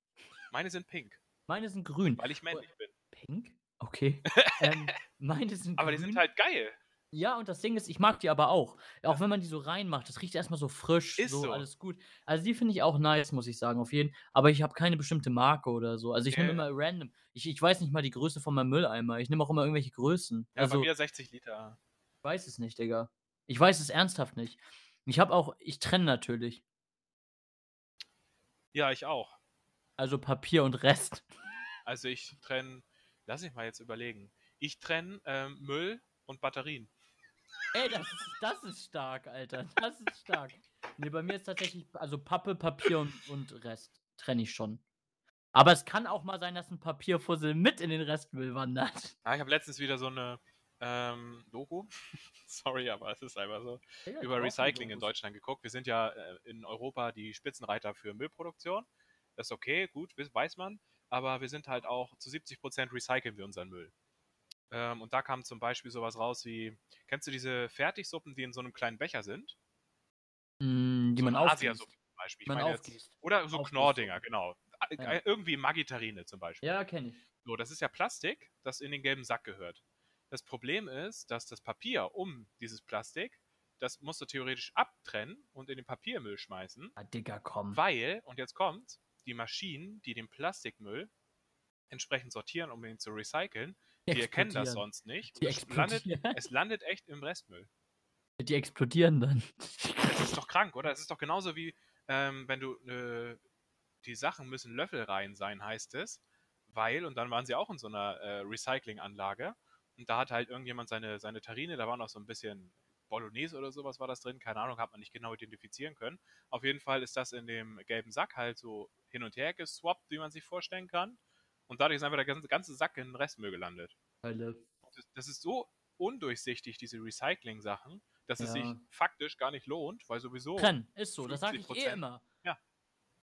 meine sind pink, Meine sind grün. weil ich männlich bin. Pink? Okay. ähm, meine sind Aber die grün. sind halt geil. Ja, und das Ding ist, ich mag die aber auch. Auch wenn man die so reinmacht, das riecht erstmal so frisch, Ist so, so. alles gut. Also die finde ich auch nice, muss ich sagen, auf jeden Aber ich habe keine bestimmte Marke oder so. Also ich nehme immer random. Ich, ich weiß nicht mal die Größe von meinem Mülleimer. Ich nehme auch immer irgendwelche Größen. Ja, also bei mir 60 Liter. ich weiß es nicht, Digga. Ich weiß es ernsthaft nicht. Ich habe auch, ich trenne natürlich. Ja, ich auch. Also Papier und Rest. Also ich trenne, lass ich mal jetzt überlegen. Ich trenne ähm, Müll und Batterien. Ey, das ist, das ist stark, Alter. Das ist stark. Nee, bei mir ist tatsächlich, also Pappe, Papier und, und Rest trenne ich schon. Aber es kann auch mal sein, dass ein Papierfussel mit in den Restmüll wandert. Ah, ich habe letztens wieder so eine ähm, Doku, sorry, aber es ist einfach so, ich über Recycling in. Deutschland geguckt. Wir sind ja äh, in Europa die Spitzenreiter für Müllproduktion. Das ist okay, gut, weiß man. Aber wir sind halt auch zu 70% recyceln wir unseren Müll. Ähm, und da kam zum Beispiel sowas raus wie, kennst du diese Fertigsuppen, die in so einem kleinen Becher sind? Hm, die so man aufgießt. Zum Beispiel. Ich Man meine jetzt, oder so Aufgießt. Knorrdinger, genau. Ja. äh, Irgendwie Maggi-Terrine zum Beispiel. Ja, kenne ich. So, das ist ja Plastik, das in den gelben Sack gehört. Das Problem ist, dass das Papier um dieses Plastik, das musst du theoretisch abtrennen und in den Papiermüll schmeißen, Ah, Digga, komm. weil, und jetzt kommt, die Maschinen, die den Plastikmüll entsprechend sortieren, um ihn zu recyceln, die erkennen das sonst nicht. Die es, landet, es landet echt im Restmüll. Die explodieren dann. Das ist doch krank, oder? Es ist doch genauso wie, ähm, wenn du, äh, die Sachen müssen löffelrein sein, heißt es, weil, und dann waren sie auch in so einer äh, Recyclinganlage, und da hat halt irgendjemand seine, seine Terrine, da war noch so ein bisschen Bolognese oder sowas war das drin, keine Ahnung, hat man nicht genau identifizieren können. Auf jeden Fall ist das in dem gelben Sack halt so hin und her geswappt, wie man sich vorstellen kann. Und dadurch ist einfach der ganze, ganze Sack in den Restmüll gelandet. Das, das ist so undurchsichtig, diese Recycling-Sachen, dass es Ja. sich faktisch gar nicht lohnt, weil sowieso. Trennen, ist so. Das sage ich eh 50%. immer. Ja.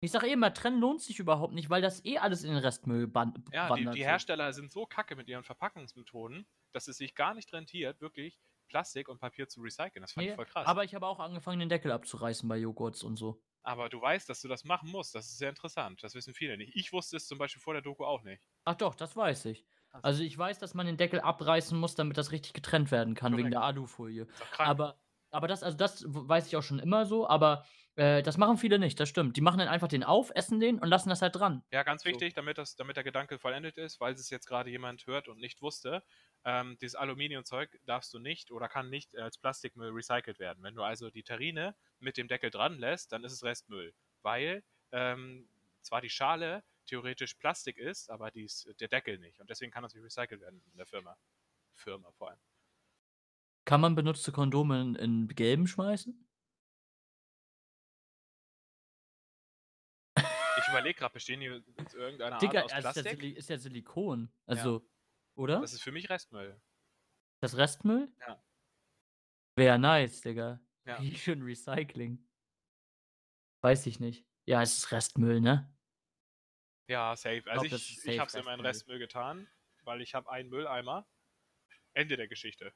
Ich sage eh immer, trennen lohnt sich überhaupt nicht, weil das eh alles in den Restmüll ban- Ja, die, wandert. die. Hersteller sind so kacke mit ihren Verpackungsmethoden, dass es sich gar nicht rentiert, wirklich Plastik und Papier zu recyceln. Das fand Nee, ich voll krass. aber ich habe auch angefangen, den Deckel abzureißen bei Joghurts und so. Aber du weißt, dass du das machen musst. Das ist sehr interessant. Das wissen viele nicht. Ich wusste es zum Beispiel vor der Doku auch nicht. Ach doch, das weiß ich. Also ich weiß, dass man den Deckel abreißen muss, damit das richtig getrennt werden kann, wegen Korrekt. der Alufolie. Aber, aber das, also das weiß ich auch schon immer so, aber äh, das machen viele nicht, das stimmt. Die machen dann einfach den auf, essen den und lassen das halt dran. ja, ganz so. wichtig, damit, das, damit der Gedanke vollendet ist, weil es jetzt gerade jemand hört und nicht wusste, ähm, dieses Aluminiumzeug darfst du nicht oder kann nicht als Plastikmüll recycelt werden. Wenn du also die Terrine mit dem Deckel dran lässt, dann ist es Restmüll. Weil ähm, zwar die Schale theoretisch Plastik ist, aber dies, der Deckel nicht. Und deswegen kann das nicht recycelt werden in der Firma. Firma vor allem. Kann man benutzte Kondome in, in gelben schmeißen? Ich überlege gerade, bestehen die aus irgendeiner Digga, Art aus ja Plastik? Ist ja Silikon. Also, oder? Das ist für mich Restmüll. Das Restmüll? Ja. Wäre nice, Digga. Ja. Wie schön Recycling. Weiß ich nicht. Ja, es ist Restmüll, ne? Ja, safe. Also glaub, ich, ich safe habe es in meinen Restmüll. Restmüll getan, weil ich habe einen Mülleimer. Ende der Geschichte.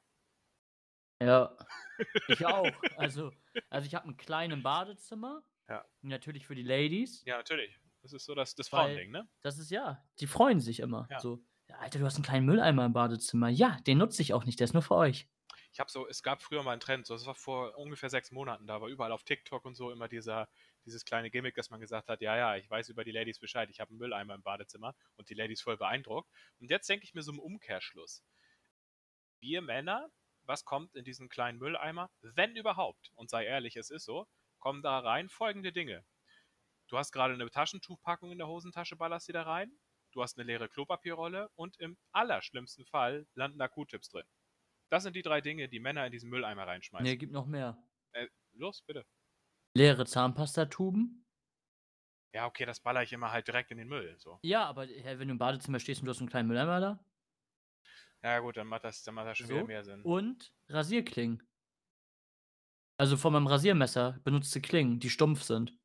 Ja. Ich auch. Also, also ich habe einen kleinen Badezimmer. Ja. Natürlich für die Ladies. Ja, natürlich. Das ist so das, das Frauending, ne? Das ist ja, die freuen sich immer. Ja. So, ja, Alter, du hast einen kleinen Mülleimer im Badezimmer. Ja, den nutze ich auch nicht, der ist nur für euch. Ich habe so, es gab früher mal einen Trend, so, das war vor ungefähr sechs Monaten, da war überall auf TikTok und so immer dieser, dieses kleine Gimmick, dass man gesagt hat, ja, ja, ich weiß über die Ladies Bescheid, ich habe einen Mülleimer im Badezimmer und die Ladies voll beeindruckt. Und jetzt denke ich mir so im Umkehrschluss. Wir Männer, was kommt in diesen kleinen Mülleimer? Wenn überhaupt, und sei ehrlich, es ist so, kommen da rein folgende Dinge. Du hast gerade eine Taschentuchpackung in der Hosentasche, ballerst die da rein. Du hast eine leere Klopapierrolle und im allerschlimmsten Fall landen da Q-Tips drin. Das sind die drei Dinge, die Männer in diesen Mülleimer reinschmeißen. Nee, gibt noch mehr. Äh, los, bitte. Leere Zahnpastatuben. Ja, okay, das baller ich immer halt direkt in den Müll. So. Ja, aber wenn du im Badezimmer stehst und du hast einen kleinen Mülleimer da. Ja, gut, dann macht das, dann macht das schon So. wieder mehr Sinn. Und Rasierklingen. Also von meinem Rasiermesser benutzte Klingen, die stumpf sind.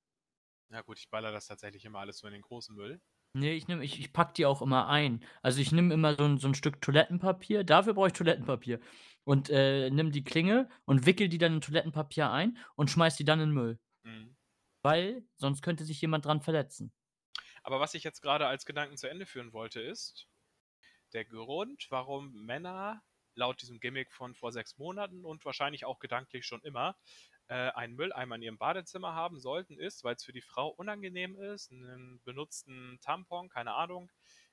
Ja, gut, ich baller das tatsächlich immer alles so in den großen Müll. Nee, ich, ich, ich pack die auch immer ein. Also ich nehme immer so ein, so ein Stück Toilettenpapier, dafür brauche ich Toilettenpapier. Und äh, nimm die Klinge und wickel die dann in Toilettenpapier ein und schmeiß die dann in den Müll. Mhm. Weil sonst könnte sich jemand dran verletzen. Aber was ich jetzt gerade als Gedanken zu Ende führen wollte, ist der Grund, warum Männer laut diesem Gimmick von vor sechs Monaten und wahrscheinlich auch gedanklich schon immer äh, einen Mülleimer in ihrem Badezimmer haben sollten, ist, weil es für die Frau unangenehm ist, einen benutzten Tampon, keine Ahnung,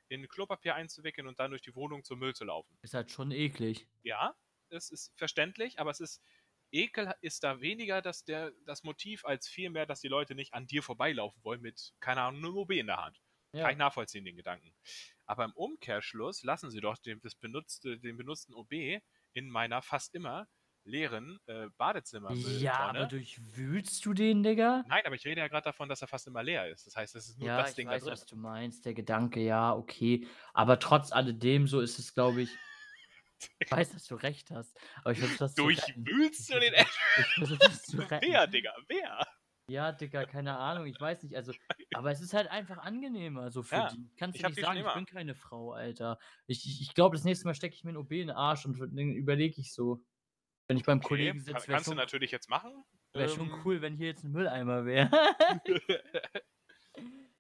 in Klopapier einzuwickeln und dann durch die Wohnung zum Müll zu laufen. Ist halt schon eklig. Ja, es ist verständlich, aber es ist Ekel ist da weniger das, der, das Motiv als vielmehr, dass die Leute nicht an dir vorbeilaufen wollen mit, keine Ahnung, einem OB in der Hand. Kann ich nachvollziehen, den Gedanken. Aber im Umkehrschluss lassen sie doch den, das benutzte, den benutzten OB in meiner fast immer leeren äh, Badezimmermülltonne. Ja, aber durchwühlst du den, Digga? Nein, aber ich rede ja gerade davon, dass er fast immer leer ist. Das heißt, es ist nur ja, das ich Ding weiß, da drin. was du meinst. Der Gedanke, ja, okay. Aber trotz alledem, so ist es, glaube ich. Ich weiß, dass du recht hast. Aber ich versuche das. Durchwühlst du den Ich versuche das zu retten. Wer, Digga? Wer? Ja, Digga, keine Ahnung, ich weiß nicht, also aber es ist halt einfach angenehmer so für Ja, die. Kannst ich du nicht sagen, ich bin keine Frau, Alter. Ich ich ich glaube, das nächste Mal stecke ich mir 'n OB in 'n Arsch und dann überlege ich so, wenn ich beim Okay, Kollegen sitze, wäre kannst du schon natürlich jetzt machen. wäre schon Ähm cool, wenn hier jetzt 'n Mülleimer wäre.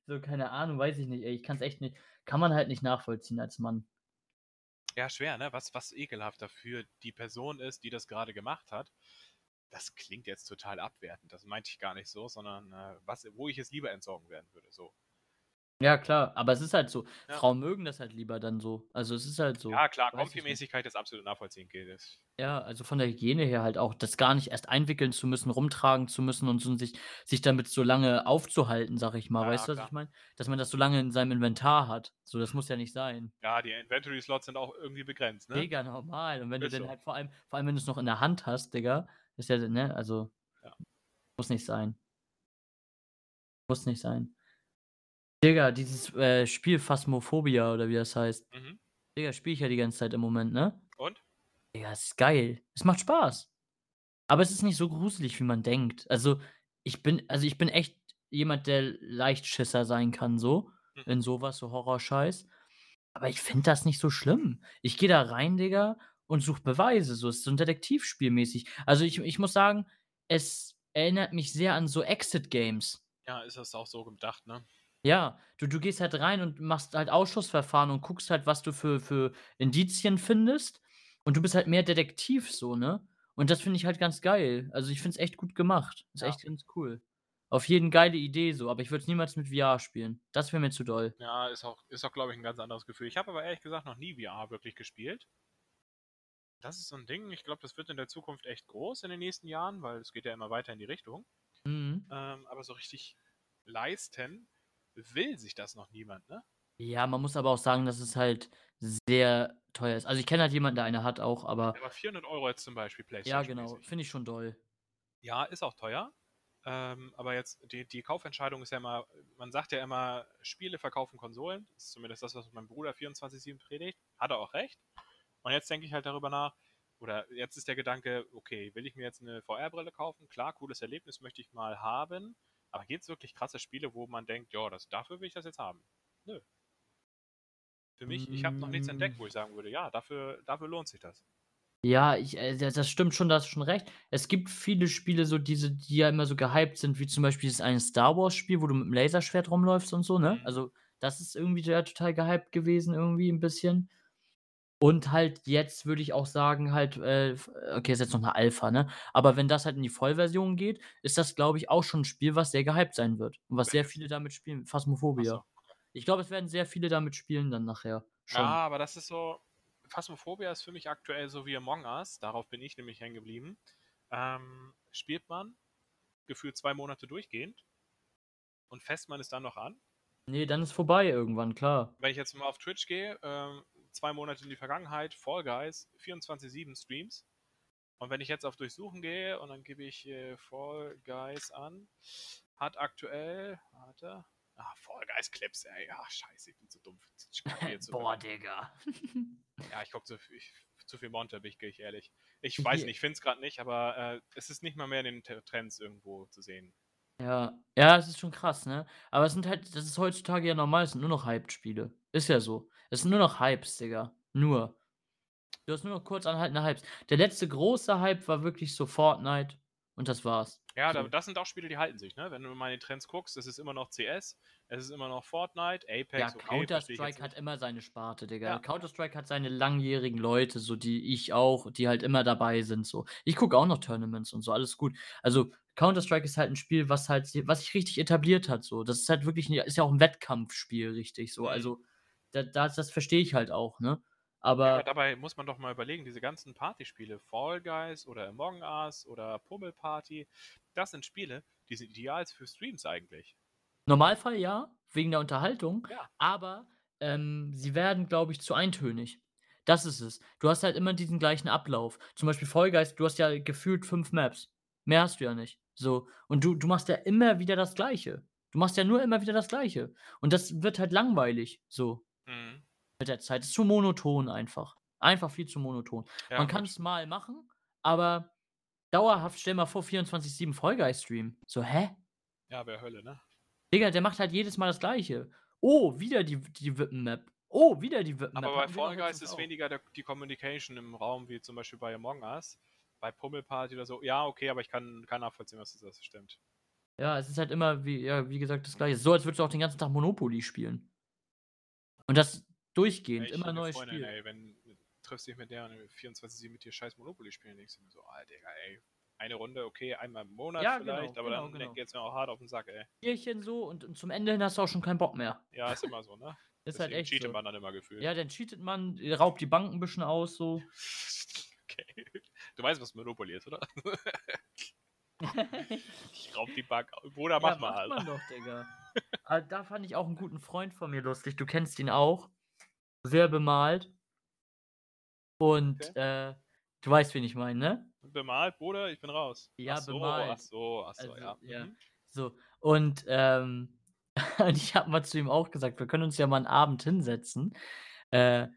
So, keine Ahnung, weiß ich nicht, ey. Ich kann's echt nicht kann man halt nicht nachvollziehen als Mann. Ja, schwer, ne? Was was ekelhafter für die Person ist, die das grade gemacht hat. Das klingt jetzt total abwertend. Das meinte ich gar nicht so, sondern, äh, was wo ich es lieber entsorgen werden würde, so. Ja klar, aber es ist halt so. Ja. Frauen mögen das halt lieber dann so. Also, es ist halt so. Ja klar. Komplimäßigkeit ist absolut es. Ja, also von der Hygiene her halt auch, das gar nicht erst einwickeln zu müssen, rumtragen zu müssen und so sich sich damit so lange aufzuhalten, sage ich mal. Ja, Weißt du, was klar. ich meine? Dass man das so lange in seinem Inventar hat. So, das muss ja nicht sein. Ja, die Inventory Slots sind auch irgendwie begrenzt, ne? Mega normal. Und wenn du Ist dann so. halt vor allem vor allem, wenn du's noch in der Hand hast, Digga, ist ja ne, also Ja. muss nicht sein. Muss nicht sein. Digga, dieses, äh, Spiel Phasmophobia oder wie das heißt. Mhm. Digga, spiele ich ja die ganze Zeit im Moment, ne? Und? Digga, es ist geil. Es macht Spaß. Aber es ist nicht so gruselig, wie man denkt. Also, ich bin also, ich bin echt jemand, der Leichtschisser sein kann so Mhm. in so was, so Horrorscheiß. Aber ich finde das nicht so schlimm. Ich gehe da rein, Digga, und suche Beweise, so. Es ist so 'n Detektivspiel-mäßig. Also, ich ich muss sagen, es erinnert mich sehr an so Exit-Games. Ja, ist das auch so gedacht, ne? Ja, du du gehst halt rein und machst halt Ausschussverfahren und guckst halt, was du für für Indizien findest. Und du bist halt mehr Detektiv so, ne? Und das finde ich halt ganz geil. Also, ich finde es echt gut gemacht. Ist Ja. echt ganz cool. Auf jeden geile Idee so, aber ich würde es niemals mit VR spielen. Das wäre mir zu doll. Ja, ist auch ist auch, glaube ich, 'n ganz anderes Gefühl. Ich habe aber ehrlich gesagt noch nie VR wirklich gespielt. Das ist so 'n Ding, ich glaube, das wird in der Zukunft echt groß in den nächsten Jahren, weil es geht ja immer weiter in die Richtung. Mhm. Ähm, aber so richtig leisten will sich das noch niemand, ne? Ja, man muss aber auch sagen, dass es halt sehr teuer ist. Also, ich kenne halt jemanden, der eine hat auch, aber aber 400 € jetzt zum Beispiel Ja, genau, finde ich schon doll. Ja, ist auch teuer. Ähm, aber jetzt die die Kaufentscheidung ist ja immer man sagt ja immer, Spiele verkaufen Konsolen. Das ist zumindest das, was mein Bruder 24/7 predigt. Hat er auch recht. Und jetzt denke ich halt darüber nach oder jetzt ist der Gedanke: „Okay, will ich mir jetzt 'ne VR-Brille kaufen? Klar, cooles Erlebnis möchte ich mal haben. Aber gibt's wirklich krasse Spiele, wo man denkt: „Ja, das dafür will ich das jetzt haben?“ Nö. Für mich ich habe noch nichts entdeckt, Hm. wo ich sagen würde: „Ja, dafür dafür lohnt sich das.“ Ja, ich äh, da das stimmt schon, da hast du schon recht. Es gibt viele Spiele, so diese die ja immer so gehypt sind, wie zum Beispiel dieses eine Star-Wars-Spiel, wo du mit'm Laserschwert rumläufst und so, ne? Mhm. Also, das ist irgendwie ja total gehypt gewesen irgendwie 'n bisschen. Und halt jetzt würde ich auch sagen halt, äh, okay, ist jetzt noch 'ne Alpha, ne? Aber wenn das halt in die Vollversion geht, ist das, glaube ich, auch schon 'n Spiel, was sehr gehypt sein wird und was sehr viele damit spielen. Phasmophobia. so. Ich glaube, es werden sehr viele damit spielen dann nachher Ja, schon. aber das ist so Phasmophobia ist für mich aktuell so wie Among Us, darauf bin ich nämlich hängen geblieben. Ähm, spielt man gefühlt 2 Monate durchgehend und fasst man es dann noch an. Ne, dann ist vorbei irgendwann, klar. Wenn ich jetzt mal auf Twitch gehe, ähm, 2 Monate in die Vergangenheit, Fall Guys, 24/7 Streams. Und wenn ich jetzt auf Durchsuchen gehe und dann gebe ich, äh, Fall Guys an, hat aktuell warte, ah, Fall Guys Clips, ey, ach scheiße, ich bin zu dumm. Ich hier zu Boah, Digga. Ja, ich gucke zu zu viel Monte, bin ich ehrlich. Ich weiß nicht, ich finde es grad nicht, aber, äh, es ist nicht mal mehr in den Trends irgendwo zu sehen. Ja. Ja, es ist schon krass, ne? Aber es sind halt das ist heutzutage ja normal, es sind nur noch Hyped-Spiele. Ist ja so. Es sind nur noch Hypes, Digga. Nur. Du hast nur noch kurz anhaltende Hypes. Der letzte große Hype war wirklich so Fortnite und das war's. Ja, So. das sind auch Spiele, die halten sich, ne? Wenn du mal in die Trends guckst, es ist immer noch CS, es ist immer noch Fortnite, Ja, Apex, okay, ich jetzt Counter-Strike hat immer seine Sparte, Digga. Ja. Counter-Strike hat seine langjährigen Leute, so die ich auch, die halt immer dabei sind so. Ich gucke auch noch Tournaments und so, alles gut. Also, Counter-Strike ist halt 'n Spiel, was halt was sich richtig etabliert hat so. Das ist halt wirklich 'n ist ja auch 'n Wettkampfspiel richtig so. Mhm. Also, da das das verstehe ich halt auch, ne? Ja, aber Aber dabei muss man doch mal überlegen, diese ganzen Partyspiele, Fall Guys oder Among Us oder Pummelparty, das sind Spiele, die sind ideal für Streams eigentlich. Normalfall ja, wegen der Unterhaltung, Ja. aber, ähm, sie werden, glaube ich, zu eintönig. Das ist es. Du hast halt immer diesen gleichen Ablauf. Zum Beispiel Fall Guys, du hast ja gefühlt 5 Maps. Mehr hast du ja nicht. So. Und du du machst ja immer wieder das Gleiche. Du machst ja nur immer wieder das Gleiche. Und das wird halt langweilig so Mhm. mit der Zeit. Ist zu monoton einfach. Einfach viel zu monoton. Ja, Man gut. kann's mal machen, aber dauerhaft stell mal vor, 24/7 Fall Guys Stream. So, hä? Ja, wäre Hölle, ne? Digga, der macht halt jedes Mal das Gleiche. Oh, wieder die die Wippen-Map. Oh, wieder die Wippen-Map. Aber bei Fall Guys letztens ist auch. weniger der, die Communication im Raum, wie zum Beispiel bei Among Us. Bei Pummelparty oder so. Ja, okay, aber ich kann, kann nachvollziehen, was das Stimmt. Ja, es ist halt immer, wie ja, wie gesagt, das Gleiche. So, als würdest du auch den ganzen Tag Monopoly spielen. Und das durchgehend, Ey, immer neues Freundin, Spiel. Ey, wenn du triffst dich mit der und 24 mit dir scheiß Monopoly spielen, denkst du mir so, ah, Digga, ey. Eine Runde, okay, einmal im Monat Ja, genau, vielleicht, aber genau, dann genau. geht's mir auch hart auf den Sack, ey. Bierchen so und, und zum Ende hin hast du auch schon keinen Bock mehr. Ja, ist immer so, ne? Ist halt Deswegen echt cheatet so. man dann immer gefühlt. Ja, dann cheatet man, raubt die Bank ein bisschen aus, so. Okay. Du weißt, was Monopoly ist, oder? Ich raub die Bank. Bruder, mach ja, mal, Alter. man doch, Digga. Aber da fand ich auch einen guten Freund von mir lustig. Du kennst ihn auch. Sehr bemalt. Und äh, du weißt, wen ich meine, ne? Bemalt, Bruder, ich bin raus. Ja, ach so, bemalt. Ach so, ach so, Also, ja. ja. Mhm. So. Und, ähm, ich habe mal zu ihm auch gesagt, wir können uns ja mal einen Abend hinsetzen. Äh,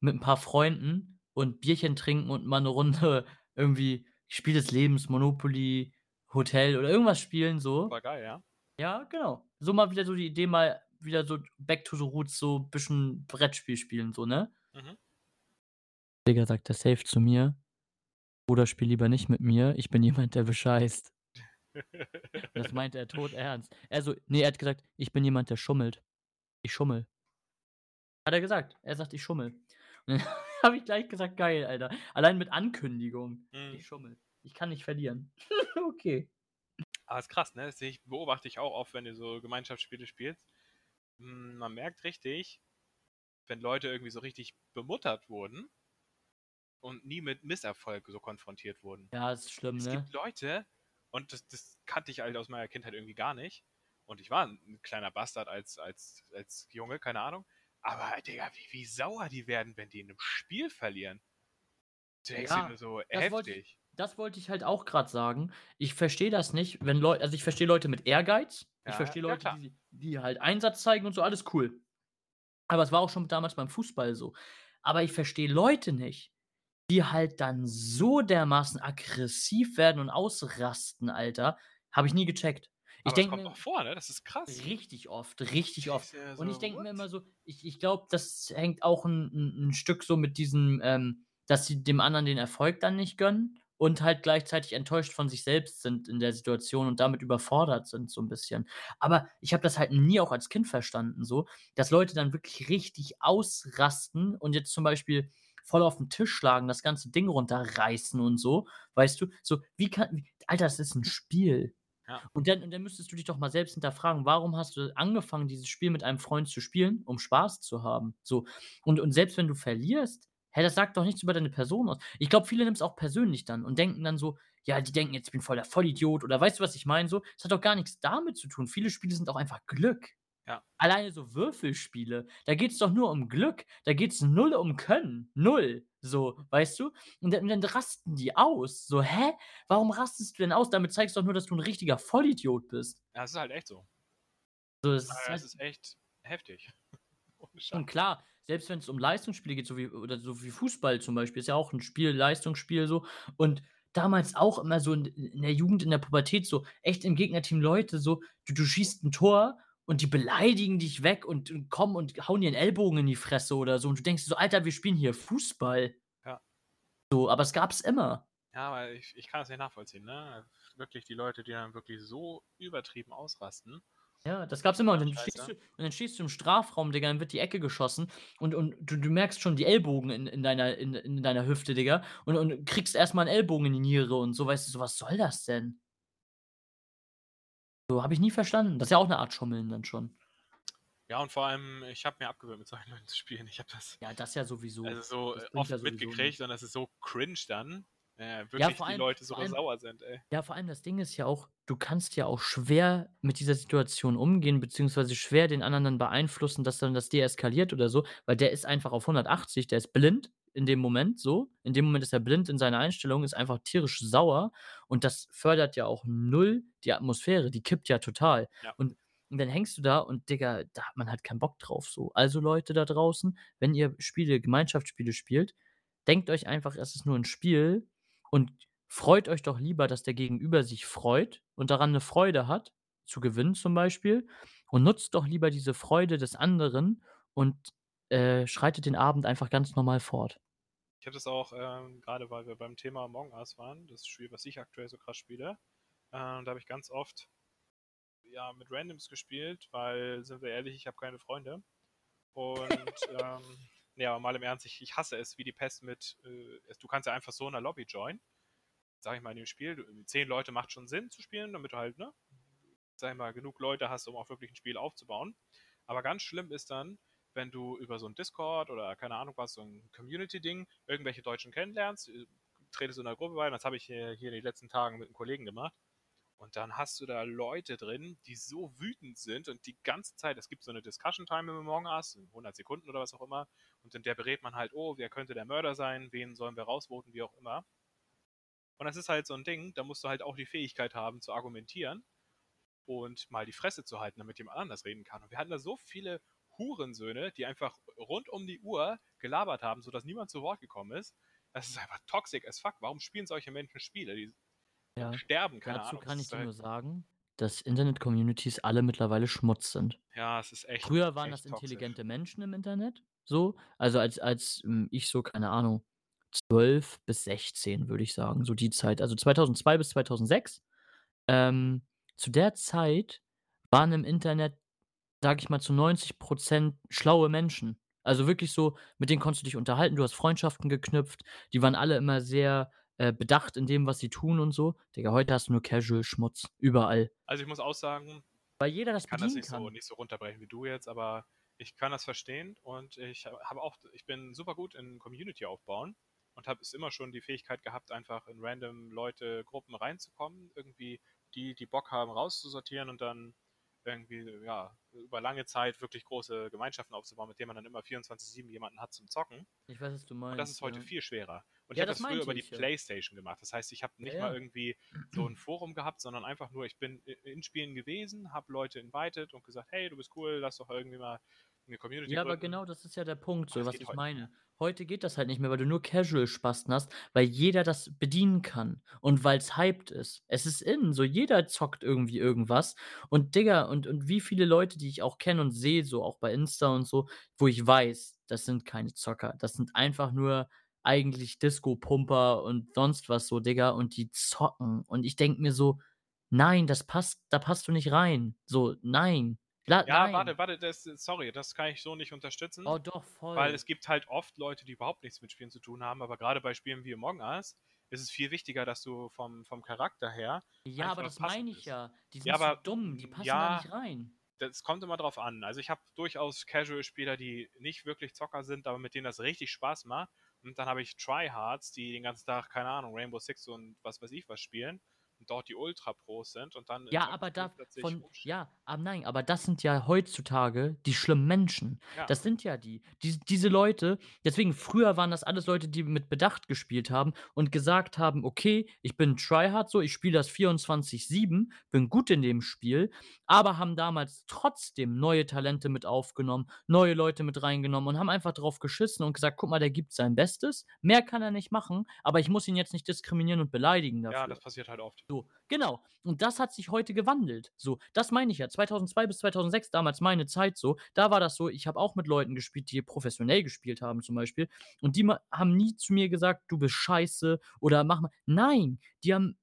mit ein paar Freunden und Bierchen trinken und mal eine Runde irgendwie Spiel des Lebens, Monopoly, Hotel oder irgendwas spielen, so. War geil, ja. Ja, genau. So mal wieder so die Idee, mal wieder so back to the roots, so ein bisschen Brettspiel spielen, so, ne? Mhm. Digga, sagt er safe zu mir. Bruder, spiel lieber nicht mit mir. Ich bin jemand, der bescheißt. Das meinte er tot ernst. Er so, nee, er hat gesagt, ich bin jemand, der schummelt. Ich schummel. Hat er gesagt. Er sagt, ich schummel. Und dann habe ich gleich gesagt, geil, Alter. Allein mit Ankündigung. Mhm. Ich schummel. Ich kann nicht verlieren. okay. Aber ist krass, ne? Das ich, beobachte ich auch oft, wenn du so Gemeinschaftsspiele spielst. Mm, Man merkt richtig, wenn Leute irgendwie so richtig bemuttert wurden und nie mit Misserfolg so konfrontiert wurden. Ja, ist schlimm, Es ne? gibt Leute, und das, das kannte ich halt aus meiner Kindheit irgendwie gar nicht. Und ich war ein kleiner Bastard als, als, als Junge, keine Ahnung. Aber, Digga, wie, wie sauer die werden, wenn die in einem Spiel verlieren. Du denkst Ja, dir nur so heftig. Das wollte ich halt auch gerade sagen. Ich verstehe das nicht, wenn Leute, also ich verstehe Leute mit Ehrgeiz. Ja, ich verstehe ja, Leute, klar. die, die halt Einsatz zeigen und so, alles cool. Aber es war auch schon damals beim Fußball so. Aber ich verstehe Leute nicht, die halt dann so dermaßen aggressiv werden und ausrasten, Alter. Habe ich nie gecheckt. Ich denke kommt mir auch vor, ne? Das ist krass. richtig oft, richtig oft. Denkst dir Und ich so, denke mir immer so, ich, ich glaube, das hängt auch ein, ein, ein Stück so mit diesem, ähm, dass sie dem anderen den Erfolg dann nicht gönnen und halt gleichzeitig enttäuscht von sich selbst sind in der Situation und damit überfordert sind so ein bisschen. Aber ich habe das halt nie auch als Kind verstanden, so, dass Leute dann wirklich richtig ausrasten und jetzt zum Beispiel voll auf den Tisch schlagen, das ganze Ding runterreißen und so, weißt du? So, wie kann, wie, Alter, das ist ein Spiel. Ja. Und dann, und dann müsstest du dich doch mal selbst hinterfragen, warum hast du angefangen, dieses Spiel mit einem Freund zu spielen, um Spaß zu haben? So. Und, und selbst wenn du verlierst, hä, das sagt doch nichts über deine Person aus. Ich glaube, viele nehmen es auch persönlich dann und denken dann so, ja, die denken jetzt, ich bin voll der Vollidiot oder weißt du, was ich meine? So, es hat doch gar nichts damit zu tun. Viele Spiele sind auch einfach Glück. Ja. Alleine so Würfelspiele, da geht es doch nur um Glück. Da geht es null um Können. Null. So, weißt du? Und dann, und dann rasten die aus. So, hä? Warum rastest du denn aus? Damit zeigst du doch nur, dass du ein richtiger Vollidiot bist. Ja, das ist halt echt so. So, das ist Aber halt, ist echt heftig. Und klar, selbst wenn es um Leistungsspiele geht, so wie, oder so wie Fußball zum Beispiel, ist ja auch ein Spiel, Leistungsspiel so. Und damals auch immer so in, in der Jugend, in der Pubertät, so echt im Gegnerteam Leute, so, du, du schießt ein Tor und die beleidigen dich weg und, und kommen und hauen dir einen Ellbogen in die Fresse oder so. Und du denkst so, Alter, wir spielen hier Fußball. Ja. So, aber es gab's immer. Ja, aber ich, ich kann das nicht nachvollziehen, ne? Wirklich die Leute, die dann wirklich so übertrieben ausrasten. Ja, das gab's immer. Und dann, Scheiße. stehst du, und dann stehst du im Strafraum, Digga, dann wird die Ecke geschossen und, und du, du merkst schon die Ellbogen in, in, deiner, in, in deiner Hüfte, Digga. Und, und kriegst erstmal einen Ellbogen in die Niere und so, weißt du, so, was soll das denn? So, habe ich nie verstanden. Das ist ja auch eine Art Schummeln dann schon. Ja, und vor allem, ich habe mir abgewöhnt, mit solchen Leuten zu spielen. Ich habe das Ja, das ja sowieso. also so äh, oft ja mitgekriegt nichts. und das ist so cringe dann. Äh, wirklich vor die allem- Leute so allem- sauer sind, ey. Ja, vor allem das Ding ist ja auch, du kannst ja auch schwer mit dieser Situation umgehen, beziehungsweise schwer den anderen dann beeinflussen, dass dann das deeskaliert oder so, weil der ist einfach auf 180, der ist blind in dem Moment so. In dem Moment ist er blind in seiner Einstellung, ist einfach tierisch sauer und das fördert ja auch null die Atmosphäre, die kippt ja total. Ja. Und, und dann hängst du da und Digga, da hat man halt keinen Bock drauf so. Also Leute da draußen, wenn ihr Spiele, Gemeinschaftsspiele spielt, denkt euch einfach, es ist nur ein Spiel und freut euch doch lieber, dass der Gegenüber sich freut und daran eine Freude hat, zu gewinnen zum Beispiel und nutzt doch lieber diese Freude des anderen und, äh, schreitet den Abend einfach ganz normal fort. Ich habe das auch, ähm, grade weil wir beim Thema Among Us waren, das Spiel, was ich aktuell so krass spiele, äh, da habe ich ganz oft, ja, mit Randoms gespielt, weil, sind wir ehrlich, ich habe keine Freunde. Und, ähm, ja, mal im Ernst, ich ich hasse es wie die Pest mit, äh du kannst ja einfach so in 'ner Lobby joinen, sage ich mal, in dem Spiel. Du 10 Leute macht schon Sinn zu spielen, damit du halt, ne, sage ich mal, genug Leute hast, um auch wirklich 'n Spiel aufzubauen. Aber ganz schlimm ist dann, wenn du über so 'n Discord oder keine Ahnung was, so 'n Community-Ding irgendwelche Deutschen kennenlernst, äh, tretest in 'ner Gruppe bei, das habe ich, äh, hier in den letzten Tagen mit 'nem Kollegen gemacht. Und dann hast du da Leute drin, die so wütend sind und die ganze Zeit es gibt so 'ne Discussion Time im Among Us, 100 Sekunden oder was auch immer, und in der berät man halt: „Oh, wer könnte der Mörder sein? Wen sollen wir rausvoten?“ Wie auch immer. Und das ist halt so 'n Ding, da musst du halt auch die Fähigkeit haben zu argumentieren und mal die Fresse zu halten, damit jemand anders reden kann. Und wir hatten da so viele Hurensöhne, die einfach rund um die Uhr gelabert haben, sodass niemand zu Wort gekommen ist. Das ist einfach toxic as fuck. Warum spielen solche Menschen Spiele? Die Ja, sterben, keine dazu Ahnung. kann Das ich dir halt nur sagen, dass Internet-Communities alle mittlerweile Schmutz sind. Ja, es ist echt Früher waren das echt toxisch. intelligente Menschen im Internet so. Also, als als, hm, ich so, keine Ahnung, 12 bis 16, würde ich sagen, so die Zeit. Also, 2002 bis 2006. Ähm, zu der Zeit waren im Internet, sage ich mal, zu 90 % schlaue Menschen. Also, wirklich so, mit denen konntest du dich unterhalten, du hast Freundschaften geknüpft, die waren alle immer sehr, äh, bedacht in dem, was sie tun und so. Digga, heute hast du nur Casual-Schmutz, überall. Also, ich muss auch sagen Weil jeder das ich kann das nicht so kann. nicht so runterbrechen wie du jetzt, aber ich kann das verstehen und ich ha habe auch ich bin super gut in Community aufbauen und habe es immer schon die Fähigkeit gehabt, einfach in random Leute Gruppen reinzukommen, irgendwie die, die Bock haben, rauszusortieren und dann irgendwie, ja, über lange Zeit wirklich große Gemeinschaften aufzubauen, mit denen man dann immer 24/7 jemanden hat zum Zocken. Ich weiß, was du Und das ist meinst, heute ja. viel schwerer. Und ich Ja, habe das das früher über die ich. Playstation gemacht. Das heißt, ich habe Ja, nicht mal ja. irgendwie so 'n Forum gehabt, sondern einfach nur, ich bin in Spielen gewesen, habe Leute invited und gesagt: „Hey, du bist cool, lass doch irgendwie mal 'ne Community Ja, aber gründen.“ genau das ist ja der Punkt Aber so, was ich heute meine. Heute geht das halt nicht mehr, weil du nur Casual-Spasten hast, weil jeder das bedienen kann und weil's hyped ist. Es ist in, so jeder zockt irgendwie irgendwas und Digga, und und wie viele Leute, die ich auch kenne und sehe, so auch bei Insta und so, wo ich weiß, das sind keine Zocker. Das sind einfach nur eigentlich Disco-Pumper und sonst was so, Digga, und die zocken. Und ich denke mir so: „Nein, das passt da passt du nicht rein.“ So, nein. La Ja, nein. warte, warte, das sorry, das kann ich so nicht unterstützen, Oh doch, weil voll. es gibt halt oft Leute, die überhaupt nichts mit Spielen zu tun haben, aber grade bei Spielen wie Among Us ist es viel wichtiger, dass du vom vom Charakter her Ja, aber das meine ich bist. ja. Die Ja, sind zu aber, dumm, die passen da ja, nicht rein. das kommt immer drauf an. Also, ich habe durchaus Casual-Spieler, die nicht wirklich Zocker sind, aber mit denen das richtig Spaß macht. Und dann habe ich Tryhards, die den ganzen Tag, keine Ahnung, Rainbow Six und was weiß ich was spielen dort die Ultra-Pros sind und dann Ja, aber da von ja, aber nein, aber das sind ja heutzutage die schlimmen Menschen. Ja. Das sind ja die. Dies diese Leute deswegen, früher waren das alles Leute, die mit Bedacht gespielt haben und gesagt haben: „Okay, ich bin Tryhard so, ich spiele das 24/7, bin gut in dem Spiel“, aber haben damals trotzdem neue Talente mit aufgenommen, neue Leute mit reingenommen und haben einfach drauf geschissen und gesagt: „Guck mal, der gibt sein Bestes. Mehr kann er nicht machen, aber ich muss ihn jetzt nicht diskriminieren und beleidigen Ja, dafür.“ das passiert halt oft. So, genau. Und das hat sich heute gewandelt. So, das meine ich ja. 2002 bis 2006, damals meine Zeit so, da war das so, ich habe auch mit Leuten gespielt, die professionell gespielt haben zum Beispiel und die haben nie zu mir gesagt: „Du bist scheiße“ oder „Mach mal“ nein, die haben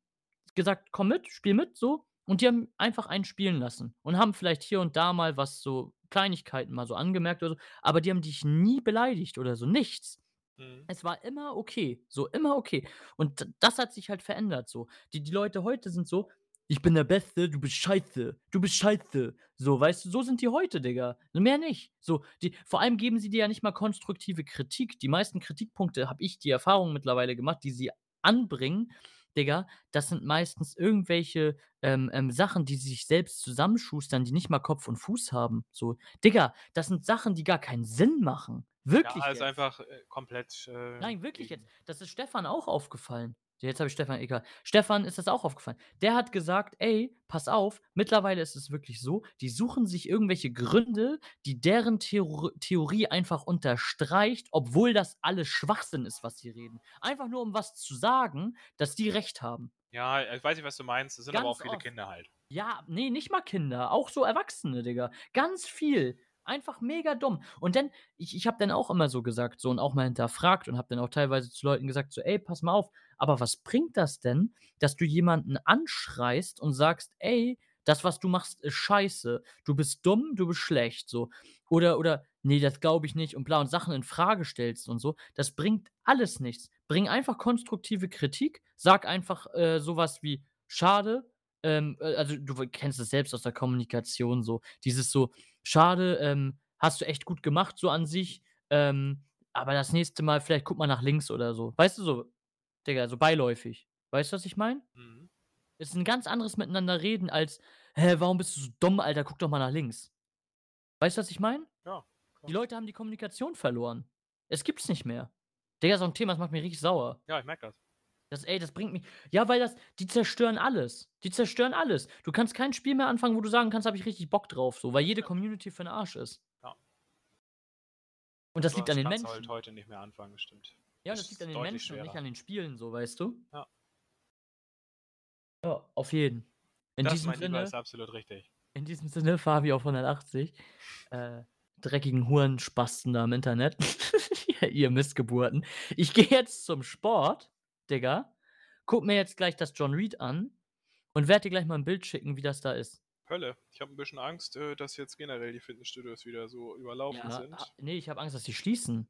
gesagt: „Komm mit, spiel mit“, so. Und die haben einfach einen spielen lassen und haben vielleicht hier und da mal was so Kleinigkeiten mal so angemerkt oder so, aber die haben dich nie beleidigt oder so, nichts. Mhm. Es war immer okay, so, immer okay. Und das hat sich halt verändert so. Die die Leute heute sind so: „Ich bin der Beste, du bist scheiße. Du bist scheiße.“ So, weißt du, so sind die heute, Digga. Mehr nicht. So, die vor allem geben sie dir ja nicht mal konstruktive Kritik. Die meisten Kritikpunkte, habe ich die Erfahrung mittlerweile gemacht, die sie anbringen, Digga, das sind meistens irgendwelche, ähm, ähm, Sachen, die sich selbst zusammenschustern, die nicht mal Kopf und Fuß haben, so. Digga, das sind Sachen, die gar keinen Sinn machen. Wirklich Ja, also jetzt. einfach äh, komplett. Äh, Nein, wirklich jetzt. Das ist Stefan auch aufgefallen. Jetzt habe ich Stefan, egal. Stefan ist das auch aufgefallen. Der hat gesagt, ey, pass auf, mittlerweile ist es wirklich so, die suchen sich irgendwelche Gründe, die deren Theor Theorie einfach unterstreicht, obwohl das alles Schwachsinn ist, was sie reden. Einfach nur, um was zu sagen, dass die recht haben. Ja, ich weiß nicht, was du meinst. Es sind aber Ganz auch viele oft. Kinder halt. Ja, nee, nicht mal Kinder, auch so Erwachsene, Digga. Ganz viel. Einfach mega dumm. Und dann, ich, ich habe dann auch immer so gesagt, so und auch mal hinterfragt und habe dann auch teilweise zu Leuten gesagt, so, ey, pass mal auf, aber was bringt das denn, dass du jemanden anschreist und sagst, ey, das, was du machst, ist scheiße. Du bist dumm, du bist schlecht, so. Oder, oder, nee, das glaube ich nicht und bla und Sachen in Frage stellst und so. Das bringt alles nichts. Bring einfach konstruktive Kritik, sag einfach äh, sowas wie, schade, ähm, äh, also du kennst es selbst aus der Kommunikation so, dieses so, schade, ähm, hast du echt gut gemacht so an sich, ähm, aber das nächste Mal vielleicht guck mal nach links oder so. Weißt du so, Digga, so beiläufig. Weißt du, was ich meine? Mhm. Es ist ein ganz anderes Miteinander reden als, hä, warum bist du so dumm, Alter, guck doch mal nach links. Weißt du, was ich meine? Ja. Die Leute haben die Kommunikation verloren. Es gibt's nicht mehr. Digga, so ein Thema, das macht mich richtig sauer. Ja, ich merke das. Das, ey, das bringt mich. Ja, weil das, die zerstören alles. Die zerstören alles. Du kannst kein Spiel mehr anfangen, wo du sagen kannst, habe ich richtig Bock drauf, so, weil jede Community für den Arsch ist. Ja. Und das So liegt an den du Menschen. halt heute nicht mehr anfangen, stimmt. ja, das das liegt an den Menschen und nicht schwerer. an den Spielen, so, weißt du? Ja. Ja, auf jeden. In das, diesem Sinne, ist absolut richtig. in diesem Sinne, Fabi auf 180. Äh, dreckigen Hurenspasten da im Internet. ihr, ihr Missgeburten. Ich gehe jetzt zum Sport, Digga. Guck mir jetzt gleich das John Reed an und werde dir gleich mal ein Bild schicken, wie das da ist. Hölle. Ich habe ein bisschen Angst, äh, dass jetzt generell die Fitnessstudios wieder so überlaufen Ja, sind. nee, ich habe Angst, dass die schließen.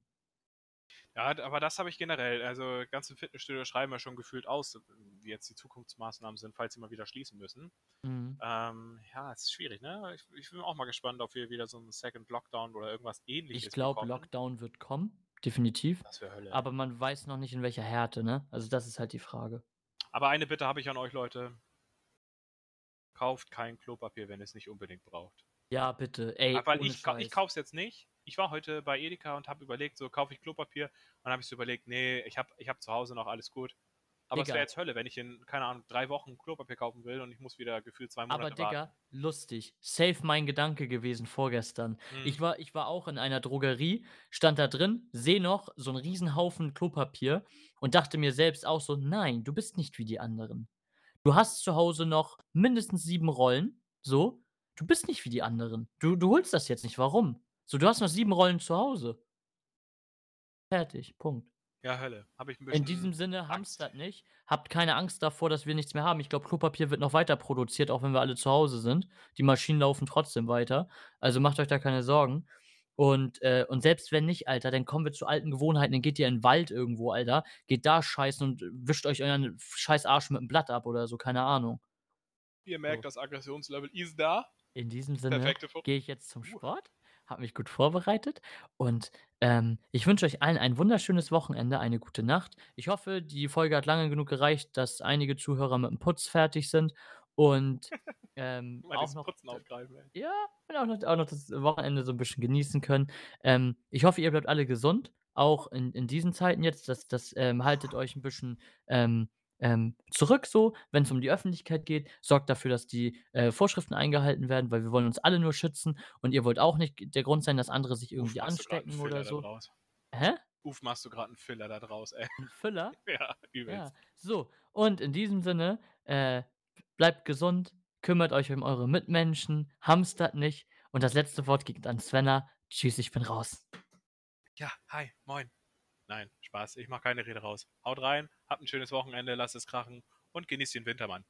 Ja, aber das habe ich generell. Also ganze Fitnessstudios schreiben ja schon gefühlt aus, wie jetzt die Zukunftsmaßnahmen sind, falls sie mal wieder schließen müssen. Mhm. Ähm, ja, es ist schwierig, ne? Ich, ich bin auch mal gespannt, ob wir wieder so einen Second Lockdown oder irgendwas ähnliches Ich glaube. Lockdown wird kommen, definitiv. Das wäre Hölle. Aber man weiß noch nicht, in welcher Härte, ne? Also das ist halt die Frage. Aber eine Bitte habe ich an euch, Leute. Kauft kein Klopapier, wenn ihr es nicht unbedingt braucht. Ja, bitte. Ey, Ah, Weil ich, ich Scheiß. kaufe es jetzt nicht. Ich war heute bei Edeka und habe überlegt, so kaufe ich Klopapier. Und dann habe ich so überlegt, nee, ich habe ich hab zu Hause noch alles gut. Aber es Digga. wäre jetzt Hölle, wenn ich in, keine Ahnung, drei Wochen Klopapier kaufen will und ich muss wieder gefühlt zwei Monate Aber warten. Digga, lustig. Safe mein Gedanke gewesen vorgestern. Hm. Ich, war, ich war auch in einer Drogerie, stand da drin, sehe noch so einen riesen Haufen Klopapier und dachte mir selbst auch so, nein, du bist nicht wie die anderen. Du hast zu Hause noch mindestens sieben Rollen, so. Du bist nicht wie die anderen. Du, du holst das jetzt nicht. Warum? So, du hast noch sieben Rollen zu Hause. Fertig. Punkt. Ja, Hölle. Habe ich ein bisschen. In diesem Sinne, hamstert nicht. Habt keine Angst davor, dass wir nichts mehr haben. Ich glaube, Klopapier wird noch weiter produziert, auch wenn wir alle zu Hause sind. Die Maschinen laufen trotzdem weiter. Also macht euch da keine Sorgen. Und, äh, und selbst wenn nicht, Alter, dann kommen wir zu alten Gewohnheiten. Dann geht ihr in den Wald irgendwo, Alter. Geht da scheißen und wischt euch euren scheiß Arsch mit dem Blatt ab oder so, keine Ahnung. Ihr merkt, So. das Aggressionslevel ist da. In diesem Sinne gehe ich jetzt zum Uh. Habe mich gut vorbereitet und ähm, ich wünsche euch allen ein wunderschönes Wochenende, eine gute Nacht. Ich hoffe, die Folge hat lange genug gereicht, dass einige Zuhörer mit dem Putz fertig sind und ähm, auch noch ja, auch noch, auch noch das Wochenende so ein bisschen genießen können. Ähm, ich hoffe, ihr bleibt alle gesund, auch in, in diesen Zeiten jetzt. Das, das ähm, haltet euch ein bisschen ähm, zurück, so, wenn es um die Öffentlichkeit geht. Sorgt dafür, dass die äh, Vorschriften eingehalten werden, weil wir wollen uns alle nur schützen und ihr wollt auch nicht der Grund sein, dass andere sich irgendwie einen anstecken Filler oder so. draus. Hä? Uff, machst du gerade einen Filler da draus, ey. Ein Füller? Ja, übelst. Ja, so. Und in diesem Sinne, äh, bleibt gesund, kümmert euch um eure Mitmenschen, hamstert nicht. Und das letzte Wort geht an Svenna. Tschüss, ich bin raus. Ja, hi, moin. Nein, Spaß. Ich mache keine Rede raus. Haut rein, habt ein schönes Wochenende, lasst es krachen und genießt den Winter, Mann.